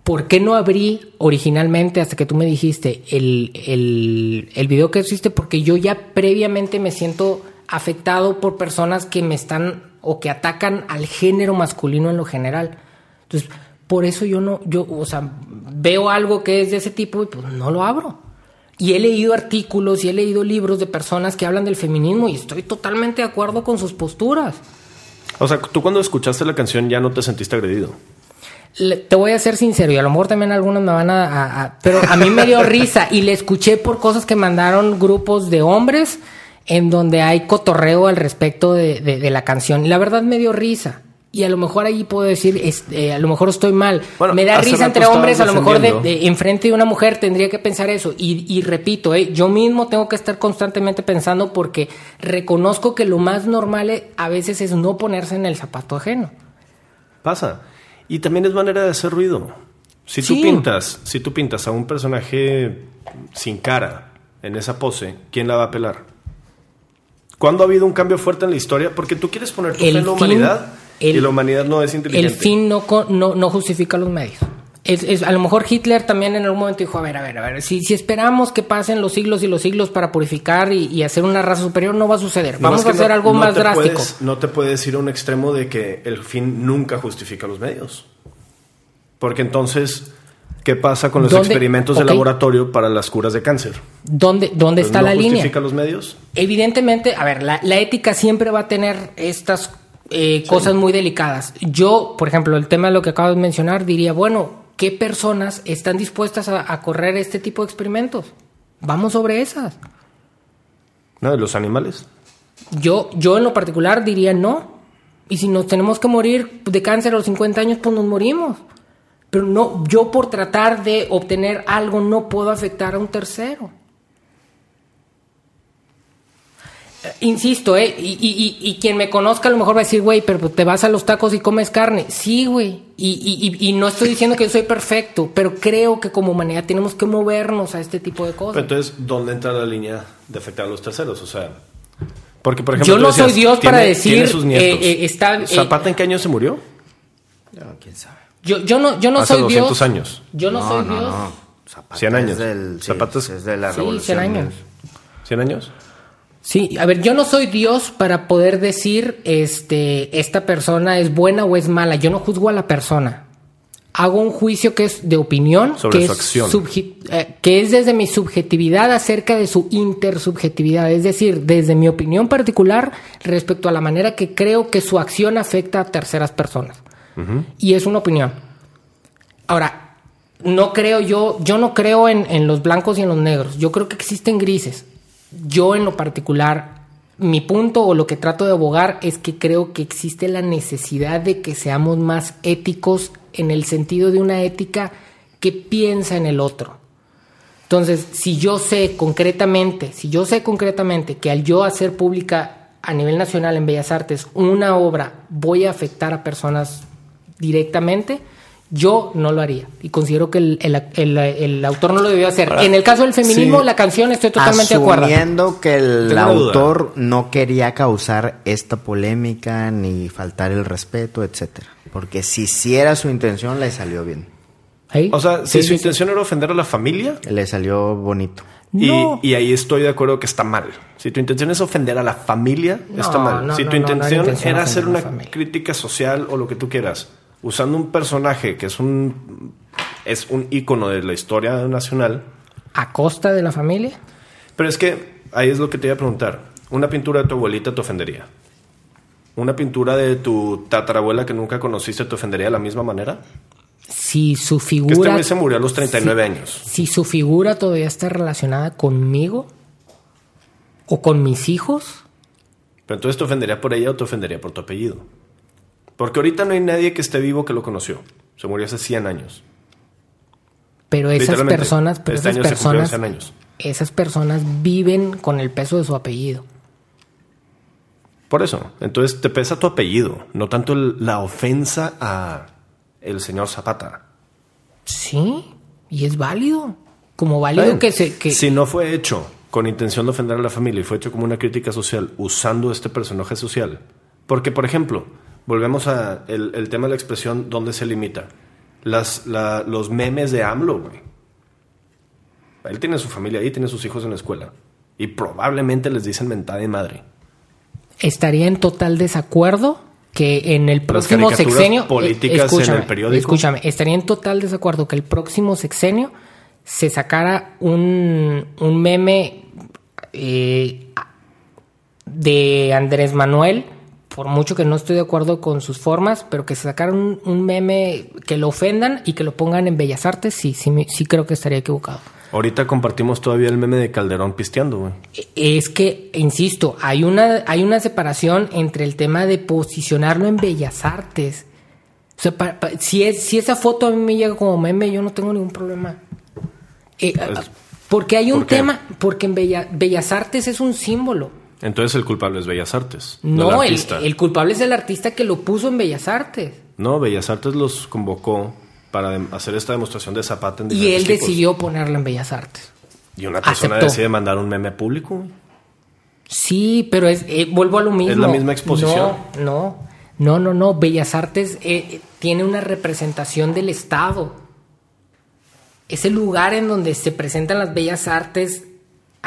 ¿por qué no abrí originalmente, hasta que tú me dijiste, el, el, el video que existe? Porque yo ya previamente me siento afectado por personas que me están o que atacan al género masculino en lo general. Entonces, por eso yo no, yo, o sea, veo algo que es de ese tipo y pues no lo abro. Y he leído artículos y he leído libros de personas que hablan del feminismo y estoy totalmente de acuerdo con sus posturas. O sea, tú cuando escuchaste la canción ya no te sentiste agredido. Le- te voy a ser sincero y a lo mejor también algunos me van a, a- a- pero a mí me dio [LAUGHS] risa y le escuché por cosas que mandaron grupos de hombres en donde hay cotorreo al respecto de, de- de la canción. La verdad me dio risa. Y a lo mejor ahí puedo decir es- eh, a lo mejor estoy mal. Bueno, me da risa entre hombres a lo mejor de- enfrente de una mujer tendría que pensar eso. Y, y repito eh, yo mismo tengo que estar constantemente pensando porque reconozco que lo más normal eh, a veces es no ponerse en el zapato ajeno. Pasa. Y también es manera de hacer ruido. Si tú Sí. pintas, si tú pintas a un personaje sin cara en esa pose, ¿quién la va a pelar? ¿Cuándo ha habido un cambio fuerte en la historia? Porque tú quieres poner tu fe en la fin- humanidad y el- la humanidad no es inteligente. El fin no, no justifica los medios. Es, es- a lo mejor Hitler también en algún momento dijo, a ver, a ver, a ver, si, si esperamos que pasen los siglos y los siglos para purificar y, y hacer una raza superior, no va a suceder. No, Vamos es a hacer no- algo no más drástico. puedes- no te puedes ir a un extremo de que el fin nunca justifica los medios. Porque entonces, ¿qué pasa con los experimentos de laboratorio para las curas de cáncer? ¿Dónde, dónde está ¿no la línea? justifica los medios? Evidentemente, a ver, la, la ética siempre va a tener estas eh, cosas muy delicadas. Yo, por ejemplo, el tema de lo que acabo de mencionar, diría, bueno, ¿qué personas están dispuestas a, a correr este tipo de experimentos? Vamos sobre esas. ¿No? ¿De los animales? Yo, yo en lo particular diría no. Y si nos tenemos que morir de cáncer a los 50 años, pues nos morimos. Pero no, yo por tratar de obtener algo no puedo afectar a un tercero. Insisto, ¿eh? Y, y- y- y quien me conozca a lo mejor va a decir, güey, pero te vas a los tacos y comes carne. Sí, güey. Y, y- y- y no estoy diciendo que yo soy perfecto, pero creo que como humanidad tenemos que movernos a este tipo de Pero cosas. entonces, ¿dóde entra la línea de afectar a los terceros? O sea, porque por ejemplo. Yo no soy Dios para tiene- decir, tiene sus nietos. eh, eh, está- eh, ¿Zapata en qué año se murió? ¿Quién sabe? Yo, yo no, yo no Hace soy 200 Dios. años. Yo no, soy Dios. Zapata 100 años. Es del, sí, Zapata es- es de la Sí, revolución. 100 años. ¿100 años? Sí, a ver, yo no soy Dios para poder decir, este, esta persona es buena o es mala. Yo no juzgo a la persona. Hago un juicio que es de opinión, Sobre que, su es acción. eh, que es desde mi subjetividad acerca de su intersubjetividad, es decir, desde mi opinión particular respecto a la manera que creo que su acción afecta a terceras personas. Y es una opinión. Ahora, no creo yo, yo no creo en, en los blancos y en los negros. Yo creo que existen grises. Yo en lo particular, mi punto o lo que trato de abogar es que creo que existe la necesidad de que seamos más éticos en el sentido de una ética que piensa en el otro. Entonces, si yo sé concretamente, si yo sé concretamente que al yo hacer pública a nivel nacional en Bellas Artes una obra voy a afectar a personas directamente, yo no lo haría. Y considero que el, el- el- el autor no lo debió hacer. en el caso del feminismo, sí. la canción estoy totalmente de acuerdo. Asumiendo que el Tengo autor no quería causar esta polémica ni faltar el respeto, etcétera. Porque si hiciera su intención, le salió bien. ¿Ahí? O sea, si Sí, su sí, sí. intención era ofender a la familia, Le salió bonito. y, No. y ahí estoy de acuerdo que está mal. Si tu intención es ofender a la familia, No, está mal. no, si no, tu no, no era intención intención era hacer una familia. crítica social o lo que tú quieras, usando un personaje que es un es un ícono de la historia nacional, ¿A costa de la familia? pero es que ahí es lo que te iba a preguntar. Una pintura de tu abuelita te ofendería. Una pintura de tu tatarabuela que nunca conociste te ofendería de la misma manera. Si su Que este figura... se murió a los 39 si- años. Si su figura todavía está relacionada conmigo o con mis hijos, Pero entonces te ofendería por ella o te ofendería por tu apellido. Porque ahorita no hay nadie que esté vivo que lo conoció. Se murió hace 100 años. pero esas personas, pero este esas año se cumplieron personas, 100 años. esas personas viven con el peso de su apellido. Por eso, entonces te pesa tu apellido, no tanto el- la ofensa a el señor Zapata. Sí, y es válido. Como válido Bien, que se que Si no fue hecho con intención de ofender a la familia y fue hecho como una crítica social usando este personaje social. Porque, por ejemplo, volvemos a el, el tema de la expresión ¿dónde se limita? Las, la- los memes de AMLO, güey. Él tiene su familia ahí, tiene sus hijos en la escuela. Y probablemente les dicen mentada de madre. estaría en total desacuerdo que en el Las próximo caricaturas sexenio políticas en escúchame, el periódico. Escúchame, estaría en total desacuerdo que el próximo sexenio se sacara un, un meme eh, de Andrés Manuel, por mucho que no estoy de acuerdo con sus formas, pero que se sacara un, un meme que lo ofendan y que lo pongan en Bellas Artes, sí, sí, sí creo que estaría equivocado. Ahorita compartimos todavía el meme de Calderón pisteando, güey. Es que, insisto, hay una, hay una separación entre el tema de posicionarlo en bellas artes. O sea, pa- pa- si, es, si esa foto a mí me llega como meme, yo no tengo ningún problema. Eh, Pues, porque hay un tema, porque en Bella- bellas artes es un símbolo. Entonces el culpable es Bellas Artes. No, el el, artista. el culpable es el artista que lo puso en bellas artes. No, Bellas Artes los convocó para hacer esta demostración de Zapata en Y él tipos. decidió ponerlo en bellas artes. Y una persona aceptó. decide mandar un meme público. Sí, pero es eh, vuelvo a lo mismo. la misma exposición? No, no, no, no, no. Bellas Artes eh, eh, tiene una representación del Estado. Es el lugar en donde se presentan las bellas artes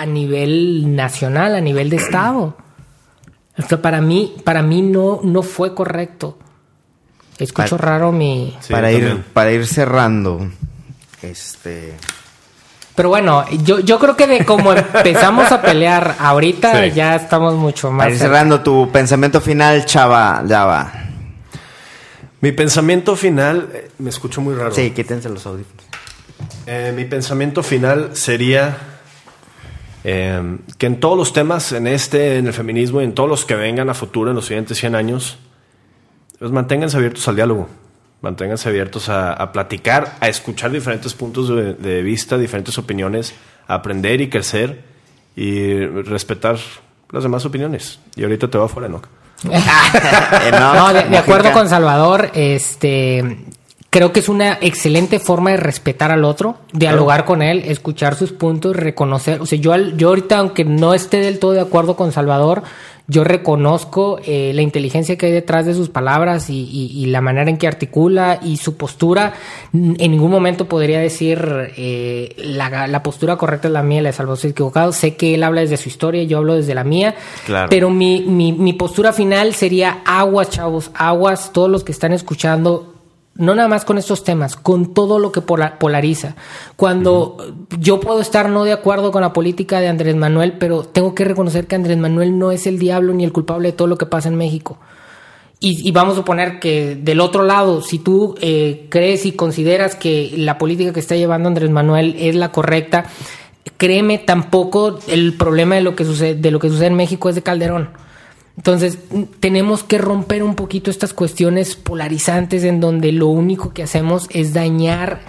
a nivel nacional, a nivel de Estado. O sea, para mí, para mí no, no fue correcto. Escucho Para- raro mi. Sí, para, ir, también. para ir cerrando, este... Pero bueno, yo, yo creo que de como empezamos a pelear ahorita, Sí. ya estamos mucho más. Para ir cerrando tu pensamiento final, chava, ya va. Mi pensamiento final, eh, me escucho muy raro. Sí, quítense los audífonos. Eh, mi pensamiento final sería eh, que en todos los temas, en este, en el feminismo y en todos los que vengan a futuro, en los siguientes 100 años, pues manténganse abiertos al diálogo, manténganse abiertos a, a platicar, a escuchar diferentes puntos de, de vista, diferentes opiniones, a aprender y crecer y respetar las demás opiniones. Y ahorita te va fuera, ¿no? [LAUGHS] Eh, no, No, de, de acuerdo con Salvador, este creo que es una excelente forma de respetar al otro, dialogar con él, escuchar sus puntos, reconocer, o sea, yo al- yo ahorita aunque no esté del todo de acuerdo con Salvador, yo reconozco eh, la inteligencia que hay detrás de sus palabras y, y- y la manera en que articula y su postura. En ningún momento podría decir eh, la, la postura correcta es la mía, la de Salvador estoy equivocado. Sé que él habla desde su historia, yo hablo desde la mía. Claro. Pero mi, mi, mi postura final sería aguas, chavos, aguas, todos los que están escuchando, no nada más con estos temas, con todo lo que pola- polariza. Cuando yo puedo estar no de acuerdo con la política de Andrés Manuel, pero tengo que reconocer que Andrés Manuel no es el diablo ni el culpable de todo lo que pasa en México. Y, y vamos a suponer que del otro lado, si tú eh, crees y consideras que la política que está llevando Andrés Manuel es la correcta, créeme, tampoco el problema de lo que sucede, de lo que sucede en México es de Calderón. Entonces, mm, tenemos que romper un poquito estas cuestiones polarizantes en donde lo único que hacemos es dañar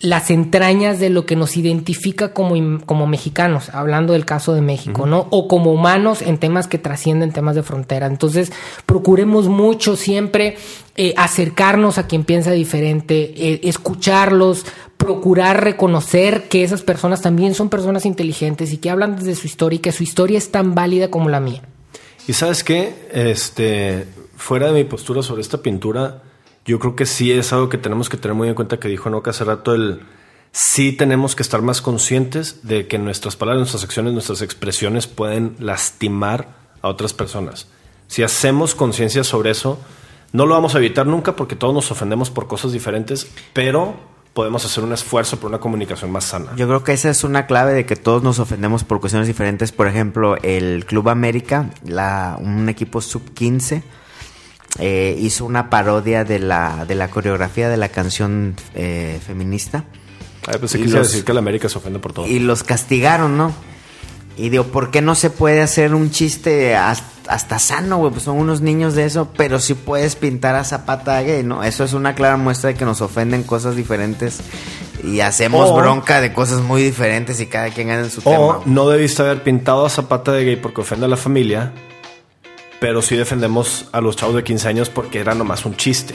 las entrañas de lo que nos identifica como, como mexicanos, hablando del caso de México, ¿no? O como humanos en temas que trascienden temas de frontera. Entonces, procuremos mucho siempre eh, acercarnos a quien piensa diferente, eh, escucharlos, procurar reconocer que esas personas también son personas inteligentes y que hablan desde su historia y que su historia es tan válida como la mía. Y sabes qué, este, fuera de mi postura sobre esta pintura, yo creo que sí es algo que tenemos que tener muy en cuenta que dijo Noca hace rato, el sí tenemos que estar más conscientes de que nuestras palabras, nuestras acciones, nuestras expresiones pueden lastimar a otras personas. Si hacemos conciencia sobre eso, no lo vamos a evitar nunca porque todos nos ofendemos por cosas diferentes, pero podemos hacer un esfuerzo por una comunicación más sana. Yo creo que esa es una clave de que todos nos ofendemos por cuestiones diferentes. Por ejemplo, el Club América, la, un equipo sub-15, eh, hizo una parodia de la, de la coreografía de la canción eh, feminista. Ay, pensé Y que los- decir que la América se ofende por todo. Y los castigaron, ¿no? Y digo, ¿por qué no se puede hacer un chiste hasta, hasta sano, güey? Pues son unos niños de eso, pero sí puedes pintar a Zapata gay, ¿no? Eso es una clara muestra de que nos ofenden cosas diferentes y hacemos O- bronca de cosas muy diferentes y cada quien gana en su O tema. no debiste haber pintado a Zapata de gay porque ofende a la familia, pero sí defendemos a los chavos de 15 años porque era nomás un chiste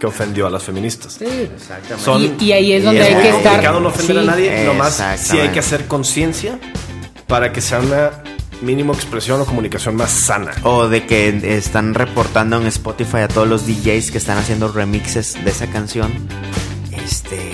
que ofendió a las feministas. Son- Y, y ahí es y donde es hay que estar. no ofender a sí. nadie, nomás sí hay Exactamente. que hacer conciencia para que sea una mínimo expresión o comunicación más sana. O de que están reportando en Spotify a todos los DJs que están haciendo remixes de esa canción. Este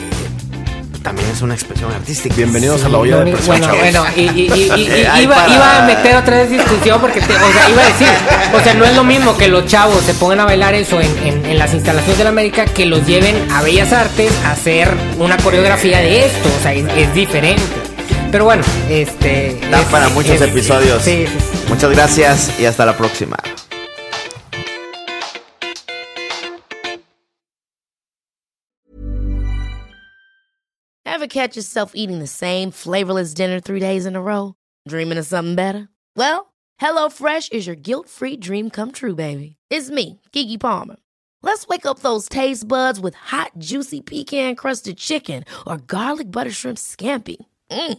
también es una expresión artística. Bienvenidos a la olla de presión, Bueno, chavos. bueno, y, y- y- y- [LAUGHS] y- Ay, iba, para- iba a meter otra vez discusión porque, te- o sea, iba a decir, o sea, no es lo mismo que los chavos se pongan a bailar eso en, en- en las instalaciones de la América que los lleven a Bellas Artes a hacer una coreografía de esto, o sea, es, es diferente. Pero bueno, este... Da es- para muchos es- episodios. Sí, sí, sí. Muchas gracias y hasta la próxima. Ever catch yourself eating the same flavorless dinner three days in a row? Dreaming of something better? Well, HelloFresh is your guilt-free dream come true, baby. It's me, Kiki Palmer. Let's wake up those taste buds with hot, juicy pecan-crusted chicken or garlic butter shrimp scampi. Mm.